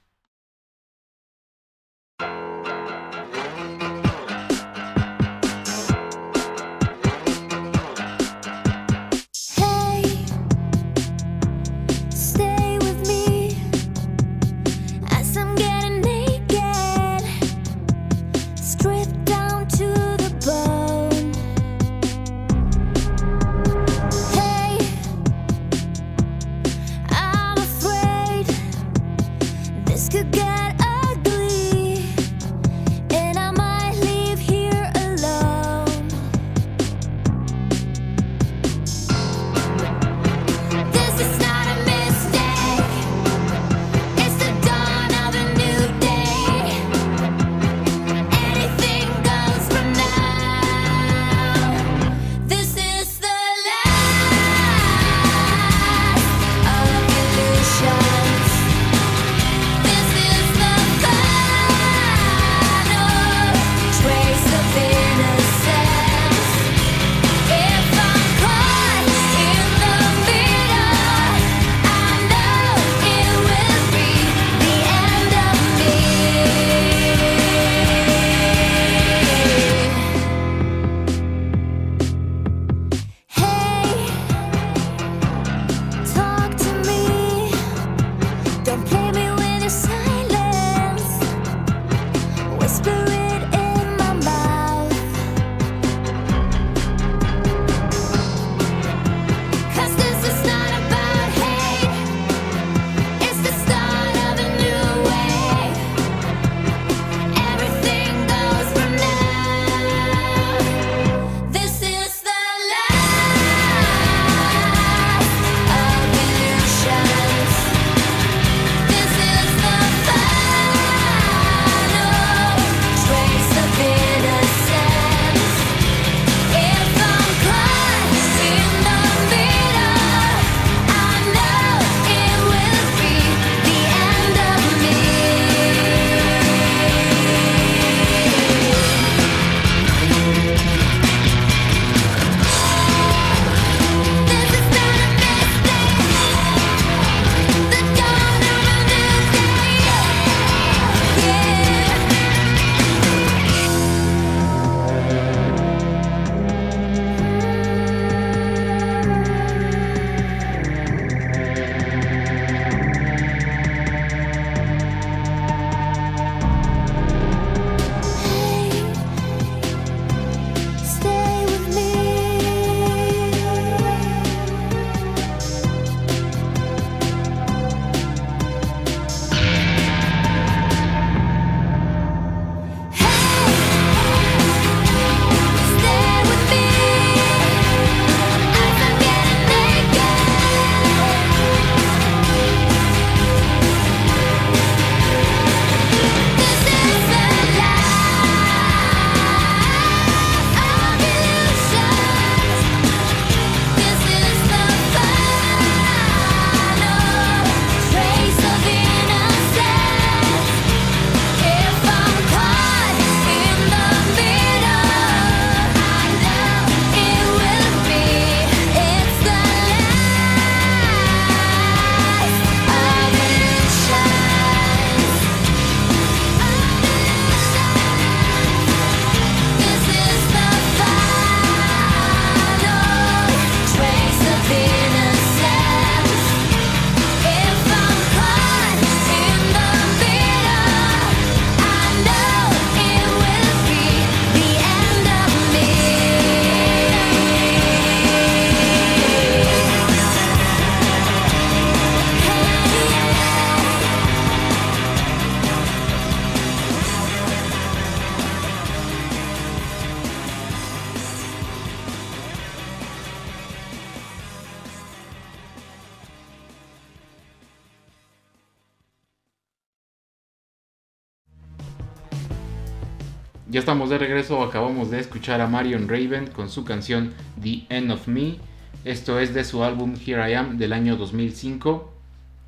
Ya estamos de regreso, acabamos de escuchar a Marion Raven con su canción The End of Me. Esto es de su álbum Here I Am del año 2005.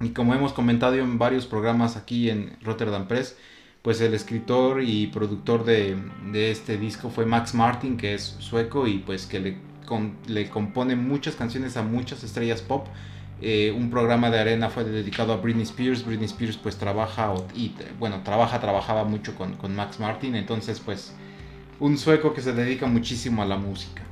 Y como hemos comentado en varios programas aquí en Rotterdam Press, pues el escritor y productor de, de este disco fue Max Martin, que es sueco y pues que le, con- le compone muchas canciones a muchas estrellas pop. Eh, un programa de arena fue dedicado a Britney Spears. Britney Spears pues trabaja y bueno, trabaja, trabajaba mucho con, con Max Martin. Entonces pues un sueco que se dedica muchísimo a la música.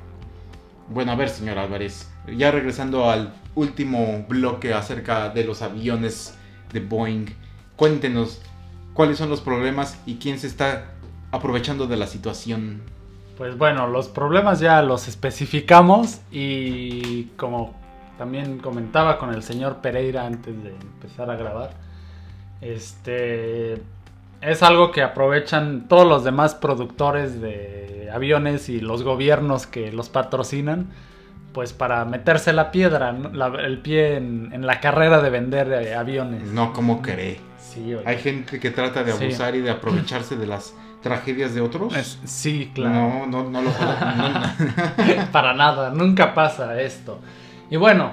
Bueno, a ver, señor Álvarez, ya regresando al último bloque acerca de los aviones de Boeing, cuéntenos cuáles son los problemas y quién se está aprovechando de la situación. Pues bueno, los problemas ya los especificamos y como también comentaba con el señor Pereira antes de empezar a grabar, este es algo que aprovechan todos los demás productores de aviones y los gobiernos que los patrocinan, pues para meterse la piedra, el pie en, en la carrera de vender eh, aviones. No como cree. Sí, oye. Hay gente que trata de Sí. abusar y de aprovecharse de las tragedias de otros. Es- sí, claro. No, no, no lo no. (laughs) Para nada, nunca pasa esto. Y bueno,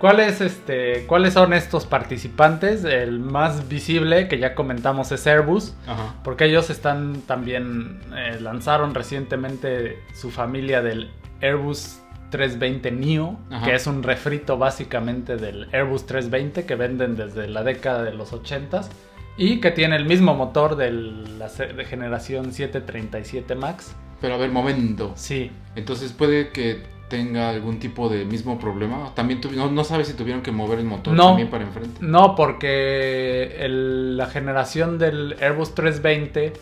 ¿cuáles, este, ¿cuáles son estos participantes? El más visible que ya comentamos es Airbus, Ajá. porque ellos están también, eh, lanzaron recientemente su familia del Airbus 320 Neo, Ajá. que es un refrito básicamente del Airbus 320 que venden desde la década de los 80s y que tiene el mismo motor de la generación 737 MAX. Pero a ver, momento. Sí, Entonces puede que tenga algún tipo de mismo problema. También no, no sabes si tuvieron que mover el motor No. también para enfrente. No, porque el- la generación del Airbus 320,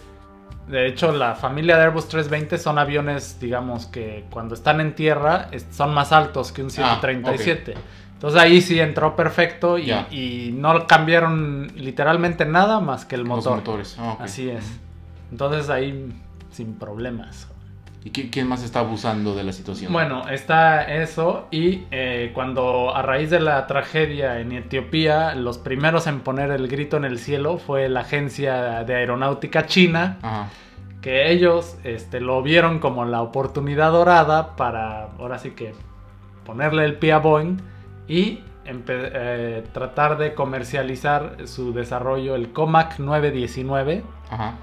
de hecho la familia de Airbus 320 son aviones, digamos que cuando están en tierra son más altos que un Ah, 737. Entonces ahí sí entró perfecto y, no cambiaron literalmente nada más que el Los motor. motores. Ah. Así es. Entonces ahí sin problemas. ¿Y qui- quién más está abusando de la situación? Bueno, está eso y eh, cuando a raíz de la tragedia en Etiopía, los primeros en poner el grito en el cielo fue la agencia de aeronáutica china, Ajá. que ellos este, lo vieron como la oportunidad dorada para, ahora sí que, ponerle el pie a Boeing y eh, tratar de comercializar su desarrollo, el COMAC 919. Ajá.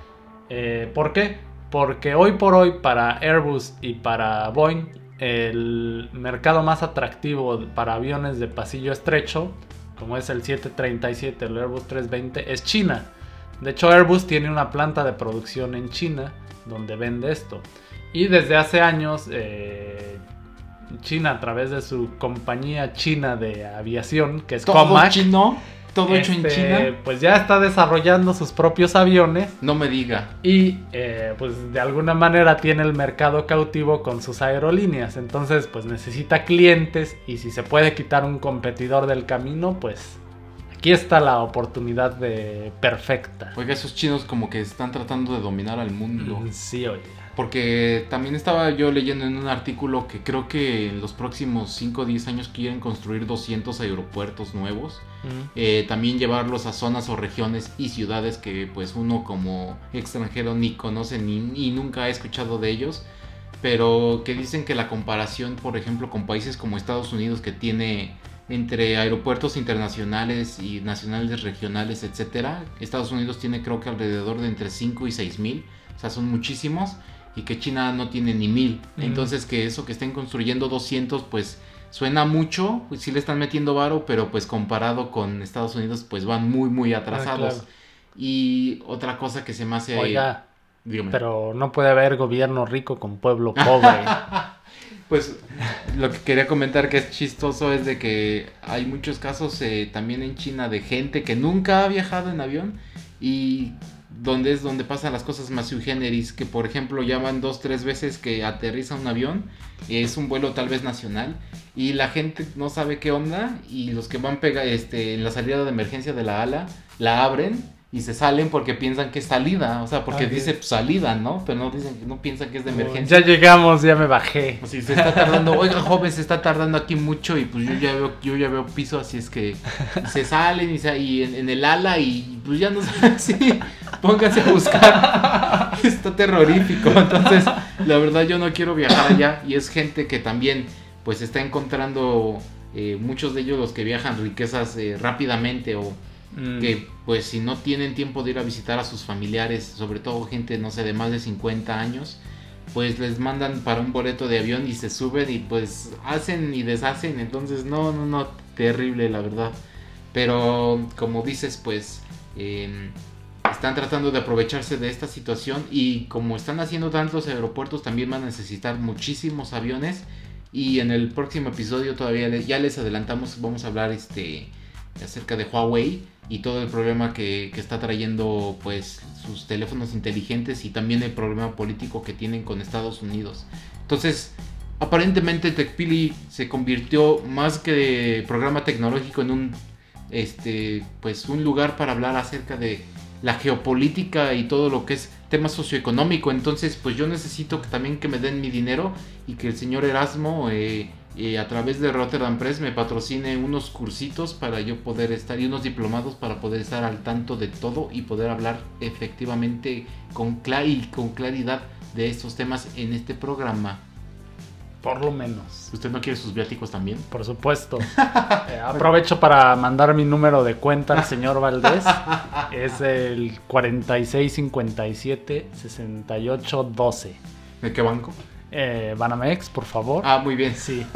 Eh, ¿Por qué? Porque hoy por hoy para Airbus y para Boeing el mercado más atractivo para aviones de pasillo estrecho, como es el 737, el Airbus 320, es China. De hecho Airbus tiene una planta de producción en China donde vende esto. Y desde hace años eh, China a través de su compañía china de aviación, que es Comac, chino, todo hecho en este, China. pues ya está desarrollando sus propios aviones No me diga. y eh, pues de alguna manera tiene el mercado cautivo con sus aerolíneas. Entonces pues necesita clientes y si se puede quitar un competidor del camino pues aquí está la oportunidad de perfecta. Oiga, esos chinos como que están tratando de dominar al mundo. Mm, Sí, oye. Porque también estaba yo leyendo en un artículo que creo que en los próximos 5 o 10 años quieren construir 200 aeropuertos nuevos. Eh, también llevarlos a zonas o regiones y ciudades que pues uno como extranjero ni conoce ni, y nunca ha escuchado de ellos. Pero que dicen que la comparación, por ejemplo, con países como Estados Unidos que tiene entre aeropuertos internacionales y nacionales, regionales, etcétera, Estados Unidos tiene creo que alrededor de entre 5 y 6 mil, o sea, son muchísimos, y que China no tiene ni mil. Entonces, que eso que estén construyendo 200, pues suena mucho, pues sí le están metiendo varo, pero pues comparado con Estados Unidos, pues van muy, muy atrasados. claro. Y otra cosa que se me hace. Oiga, dígame. pero no puede haber gobierno rico con pueblo pobre. (laughs) Pues lo que quería comentar que es chistoso es de que hay muchos casos eh, también en China de gente que nunca ha viajado en avión y donde es donde pasan las cosas más sui generis, que por ejemplo ya van dos, tres veces que aterriza un avión, es un vuelo tal vez nacional y la gente no sabe qué onda y los que van pega, este, en la salida de emergencia de la ala la abren y se salen porque piensan que es salida, o sea, porque Así dice pues, salida, ¿no? Pero no dicen, no piensan que es de emergencia. Ya llegamos, ya me bajé. Pues si se está tardando, oiga joven, se está tardando aquí mucho y pues yo ya veo, yo ya veo piso, así es que se salen y, se- y en, en el ala y pues ya no saben (laughs) si pónganse a buscar. (laughs) Está terrorífico. Entonces, la verdad yo no quiero viajar allá y es gente que también pues está encontrando eh, muchos de ellos los que viajan riquezas eh, rápidamente o Mm. que pues si no tienen tiempo de ir a visitar a sus familiares, sobre todo gente, no sé, de más de 50 años, pues les mandan para un boleto de avión y se suben y pues hacen y deshacen, entonces no, no, no, terrible la verdad. Pero como dices, pues eh, están tratando de aprovecharse de esta situación y como están haciendo tantos aeropuertos también van a necesitar muchísimos aviones y en el próximo episodio todavía le- ya les adelantamos, vamos a hablar este acerca de Huawei y todo el problema que, que está trayendo pues sus teléfonos inteligentes y también el problema político que tienen con Estados Unidos. Entonces, aparentemente TechPili se convirtió más que programa tecnológico en un este pues un lugar para hablar acerca de la geopolítica y todo lo que es tema socioeconómico. Entonces, pues yo necesito que también que me den mi dinero y que el señor Erasmo eh, eh, a través de Rotterdam Press me patrocine unos cursitos para yo poder estar y unos diplomados para poder estar al tanto de todo y poder hablar efectivamente con, cla- y con claridad de estos temas en este programa. Por lo menos. ¿Usted no quiere sus viáticos también? Por supuesto. (laughs) Eh, aprovecho para mandar mi número de cuenta al señor Valdés. (laughs) Es el 4657 6812. ¿De qué banco? Eh, Banamex, por favor. Ah, muy bien. Sí. (laughs)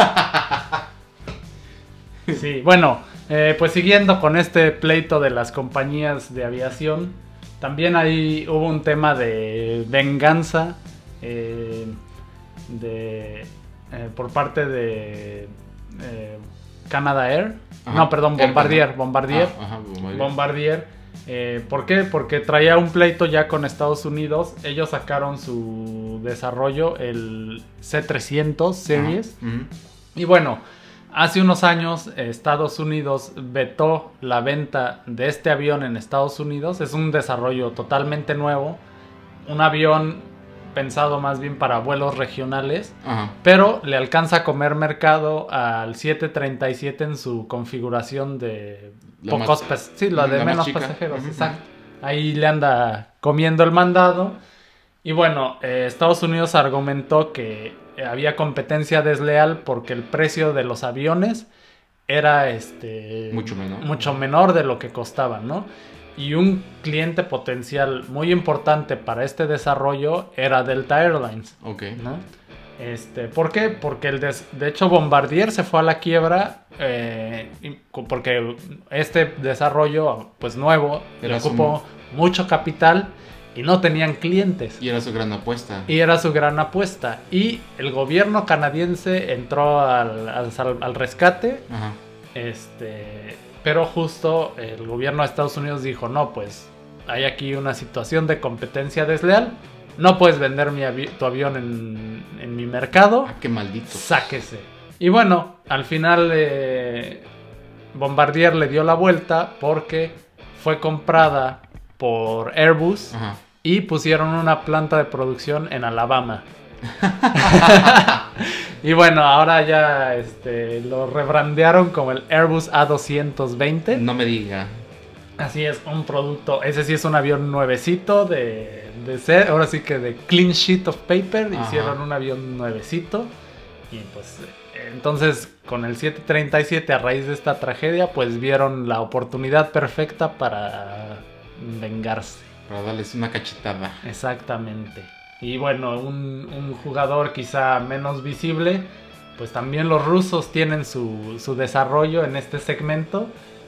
Sí, bueno, eh, pues siguiendo con este pleito de las compañías de aviación, también ahí hubo un tema de venganza eh, de, eh, por parte de Canada Air. Ajá. No, perdón, Bombardier. Bombardier. Ah, ajá, Bombardier. Bombardier. Eh, ¿Por qué? Porque traía un pleito ya con Estados Unidos. Ellos sacaron su desarrollo, el C300 Series. Ujú. Y bueno, hace unos años Estados Unidos vetó la venta de este avión en Estados Unidos. Es un desarrollo totalmente nuevo. Un avión pensado más bien para vuelos regionales. Ajá. Pero le alcanza a comer mercado al 737 en su configuración de La pocos más- Sí, la de la menos pasajeros, exacto. Ahí le anda comiendo el mandado. Y bueno, eh, Estados Unidos argumentó que había competencia desleal porque el precio de los aviones era este Mucho menor. mucho menor de lo que costaban, ¿no? Y un cliente potencial muy importante para este desarrollo era Delta Airlines. Ok. ¿no? Este, ¿Por qué? Porque el des- de hecho Bombardier se fue a la quiebra eh, porque este desarrollo pues nuevo le su- ocupó mucho capital y no tenían clientes. Y era su gran apuesta. Y era su gran apuesta. Y el gobierno canadiense entró al, al al rescate. Ajá. Este, pero justo el gobierno de Estados Unidos dijo, no, pues hay aquí una situación de competencia desleal. No puedes vender mi avi- tu avión en, en mi mercado. Ah, qué maldito. Sáquese. Y bueno, al final eh, Bombardier le dio la vuelta porque fue comprada por Airbus Ajá. y pusieron una planta de producción en Alabama. (laughs) y bueno, ahora ya este, lo rebrandearon como el Airbus A220. No me diga. Así es, un producto. Ese sí es un avión nuevecito de, de ser. Ahora sí que de clean sheet of paper. Ajá. Hicieron un avión nuevecito. Y pues entonces con el 737 a raíz de esta tragedia pues vieron la oportunidad perfecta para vengarse. Para darles una cachetada. Exactamente. Y bueno, un, un jugador quizá menos visible, pues también los rusos tienen su, su desarrollo en este segmento,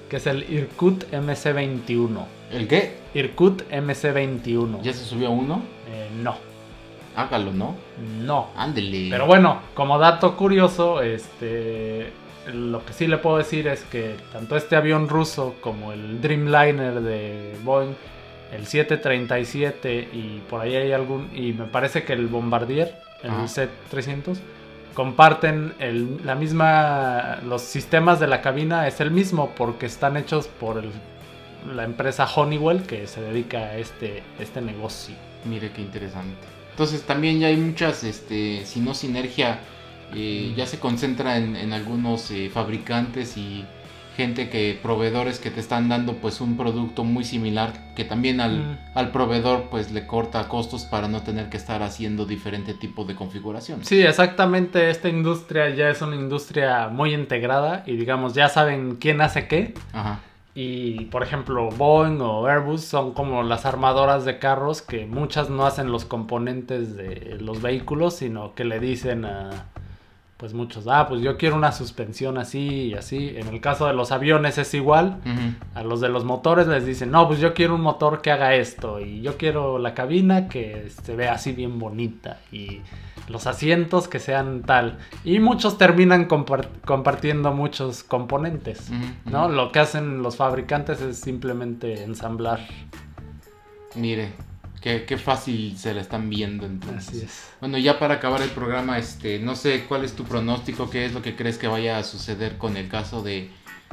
que es el Irkut MC-21. ¿El qué? Irkut MC-21. ¿Ya se subió a uno? Eh, no, Hágalo, ¿no? no. Ándele. Pero bueno, como dato curioso, este, lo que sí le puedo decir es que tanto este avión ruso como el Dreamliner de Boeing, el 737 y por ahí hay algún, y me parece que el Bombardier, el Ajá. C300, comparten el- la misma, los sistemas de la cabina es el mismo porque están hechos por el la empresa Honeywell que se dedica a este, este negocio. Mire qué interesante. Entonces también ya hay muchas, este, si no sinergia, eh, ya se concentra en, en algunos eh, fabricantes y gente que, proveedores que te están dando pues un producto muy similar que también al, Mm. al proveedor pues le corta costos para no tener que estar haciendo diferente tipo de configuración. Sí, exactamente. Esta industria ya es una industria muy integrada y digamos ya saben quién hace qué. Ajá. Y por ejemplo, Boeing o Airbus son como las armadoras de carros que muchas no hacen los componentes de los vehículos, sino que le dicen a pues muchos, ah, pues yo quiero una suspensión así y así. En el caso de los aviones es igual. A los de los motores les dicen, no, pues yo quiero un motor que haga esto y yo quiero la cabina que se vea así bien bonita y los asientos que sean tal. Y muchos terminan compar- compartiendo muchos componentes, ¿no? Lo que hacen los fabricantes es simplemente ensamblar. Mire, qué, qué fácil se la están viendo entonces. Así es. Bueno, ya para acabar el programa, este, no sé cuál es tu pronóstico, qué es lo que crees que vaya a suceder con el caso de,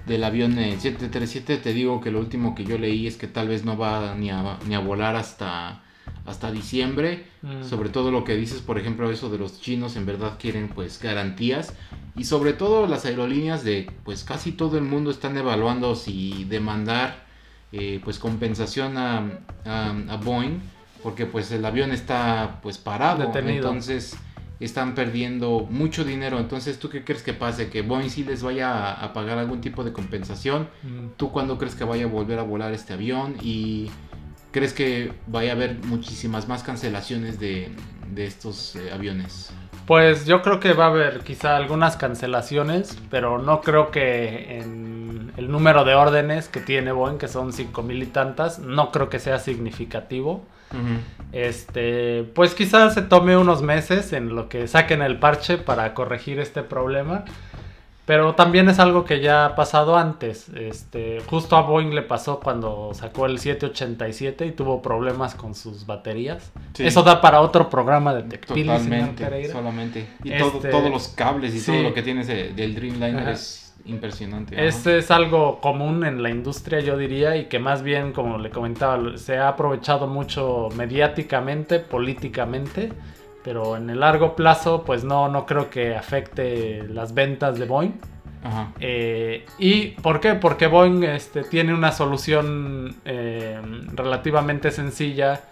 del avión eh, 737. Te digo que lo último que yo leí es que tal vez no va ni a, ni a volar hasta, hasta diciembre. Mm. Sobre todo lo que dices, por ejemplo, eso de los chinos, en verdad quieren pues garantías. Y sobre todo las aerolíneas de pues casi todo el mundo están evaluando si demandar eh, pues compensación a, a, a Boeing porque pues el avión está pues parado Detenido. entonces están perdiendo mucho dinero. Entonces tú qué crees que pase que Boeing sí les vaya a, a pagar algún tipo de compensación Mm. tú cuándo crees que vaya a volver a volar este avión y crees que vaya a haber muchísimas más cancelaciones de, de estos eh, aviones Pues yo creo que va a haber quizá algunas cancelaciones, pero no creo que en el número de órdenes que tiene Boeing, que son 5.000 y tantas, no creo que sea significativo. Este, pues quizás se tome unos meses en lo que saquen el parche para corregir este problema. Pero también es algo que ya ha pasado antes. Este, justo a Boeing le pasó cuando sacó el 787 y tuvo problemas con sus baterías. Sí. Eso da para otro programa de TechPili, señor Totalmente, solamente. Y Este- todo- todos los cables y sí. todo lo que tienes de- del Dreamliner Ajá. es impresionante. Este es algo común en la industria, yo diría, y que más bien, como le comentaba, se ha aprovechado mucho mediáticamente, políticamente, pero en el largo plazo, pues no, no creo que afecte las ventas de Boeing. Ajá. Eh, ¿Y por qué? Porque Boeing este, tiene una solución eh, relativamente sencilla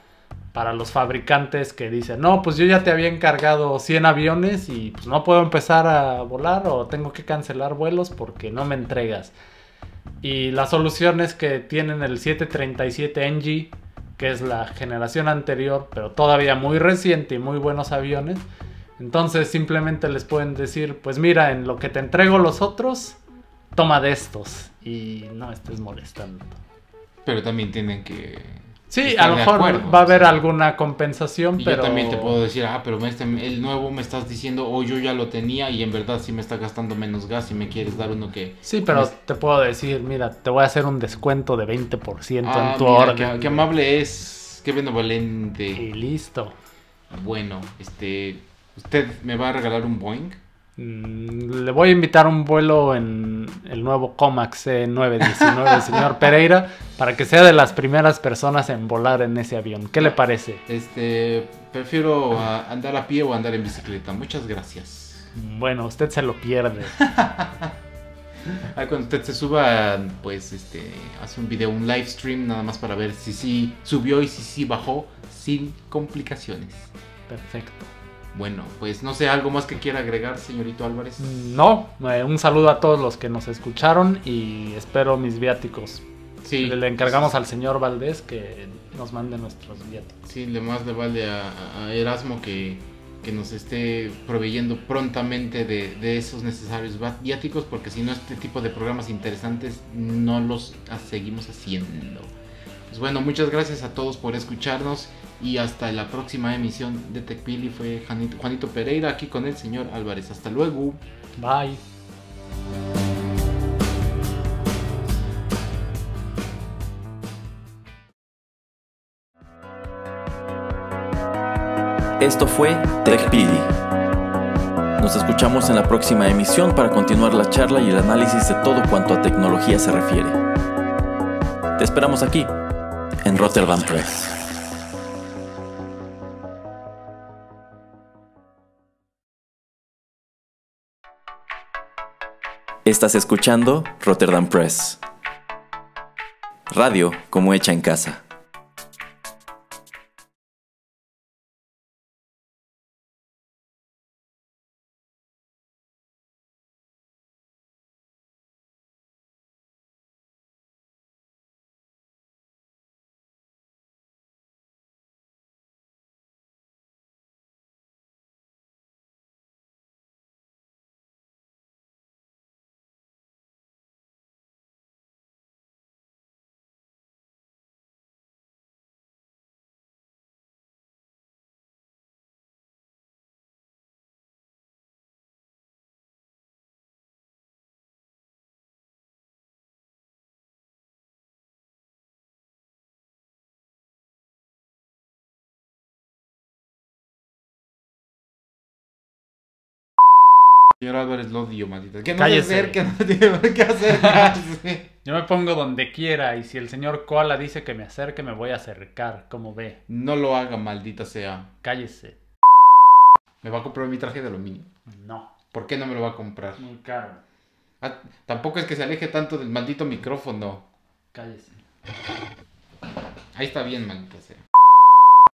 para los fabricantes que dicen, no, pues yo ya te había encargado 100 aviones y pues no puedo empezar a volar o tengo que cancelar vuelos porque no me entregas. Y la solución es que tienen el 737 NG, que es la generación anterior, pero todavía muy reciente y muy buenos aviones. Entonces simplemente les pueden decir, pues mira, en lo que te entrego los otros, toma de estos y no estés molestando. Pero también tienen que. Sí, a lo mejor acuerdo, va a haber o sea. alguna compensación, Y pero... yo también te puedo decir, ah, pero este, el nuevo me estás diciendo, o yo ya lo tenía y en verdad sí me está gastando menos gas y me quieres dar uno que. Sí, pero me- te puedo decir, mira, te voy a hacer un descuento de 20% Ah, en tu mira, orden. qué, qué amable es, qué benevolente. Y listo. Bueno, este. ¿Usted me va a regalar un Boeing? Mm, Le voy a invitar un vuelo en el nuevo Comac C919, señor Pereira, para que sea de las primeras personas en volar en ese avión. ¿Qué le parece? Este. Prefiero andar a pie o andar en bicicleta. Muchas gracias. Bueno, usted se lo pierde. (laughs) Ah, cuando usted se suba, pues este, hace un video, un live stream, nada más para ver si sí subió y si sí bajó sin complicaciones. Perfecto. Bueno, pues no sé, algo más que quiera agregar, señorito Álvarez. No, eh, un saludo a todos los que nos escucharon y espero mis viáticos. Sí, Le, le encargamos al señor Valdés que nos mande nuestros viáticos. Sí, le más le vale a, a Erasmo que, que nos esté proveyendo prontamente de, de esos necesarios viáticos, porque si no, este tipo de programas interesantes no los seguimos haciendo. Pues bueno, muchas gracias a todos por escucharnos y hasta la próxima emisión de TechPili. Fue Juanito, Juanito Pereira aquí con el señor Álvarez. Hasta luego. Bye. Esto fue TechPili. Nos escuchamos en la próxima emisión para continuar la charla y el análisis de todo cuanto a tecnología se refiere. Te esperamos aquí, Rotterdam Press. Estás escuchando Rotterdam Press. Radio como hecha en casa. Señor Álvarez, lo odio, maldita. Que no Cállese. se acerque, (laughs) no tiene por qué acercarse. (laughs) Yo me pongo donde quiera y si el señor Koala dice que me acerque, me voy a acercar. Como ve, No lo haga, maldita sea. cállese. Me va a comprar mi traje de aluminio. No, ¿Por qué no me lo va a comprar? muy caro. Ah, tampoco es que se aleje tanto del maldito micrófono. Cállese. Ahí está bien, maldita sea.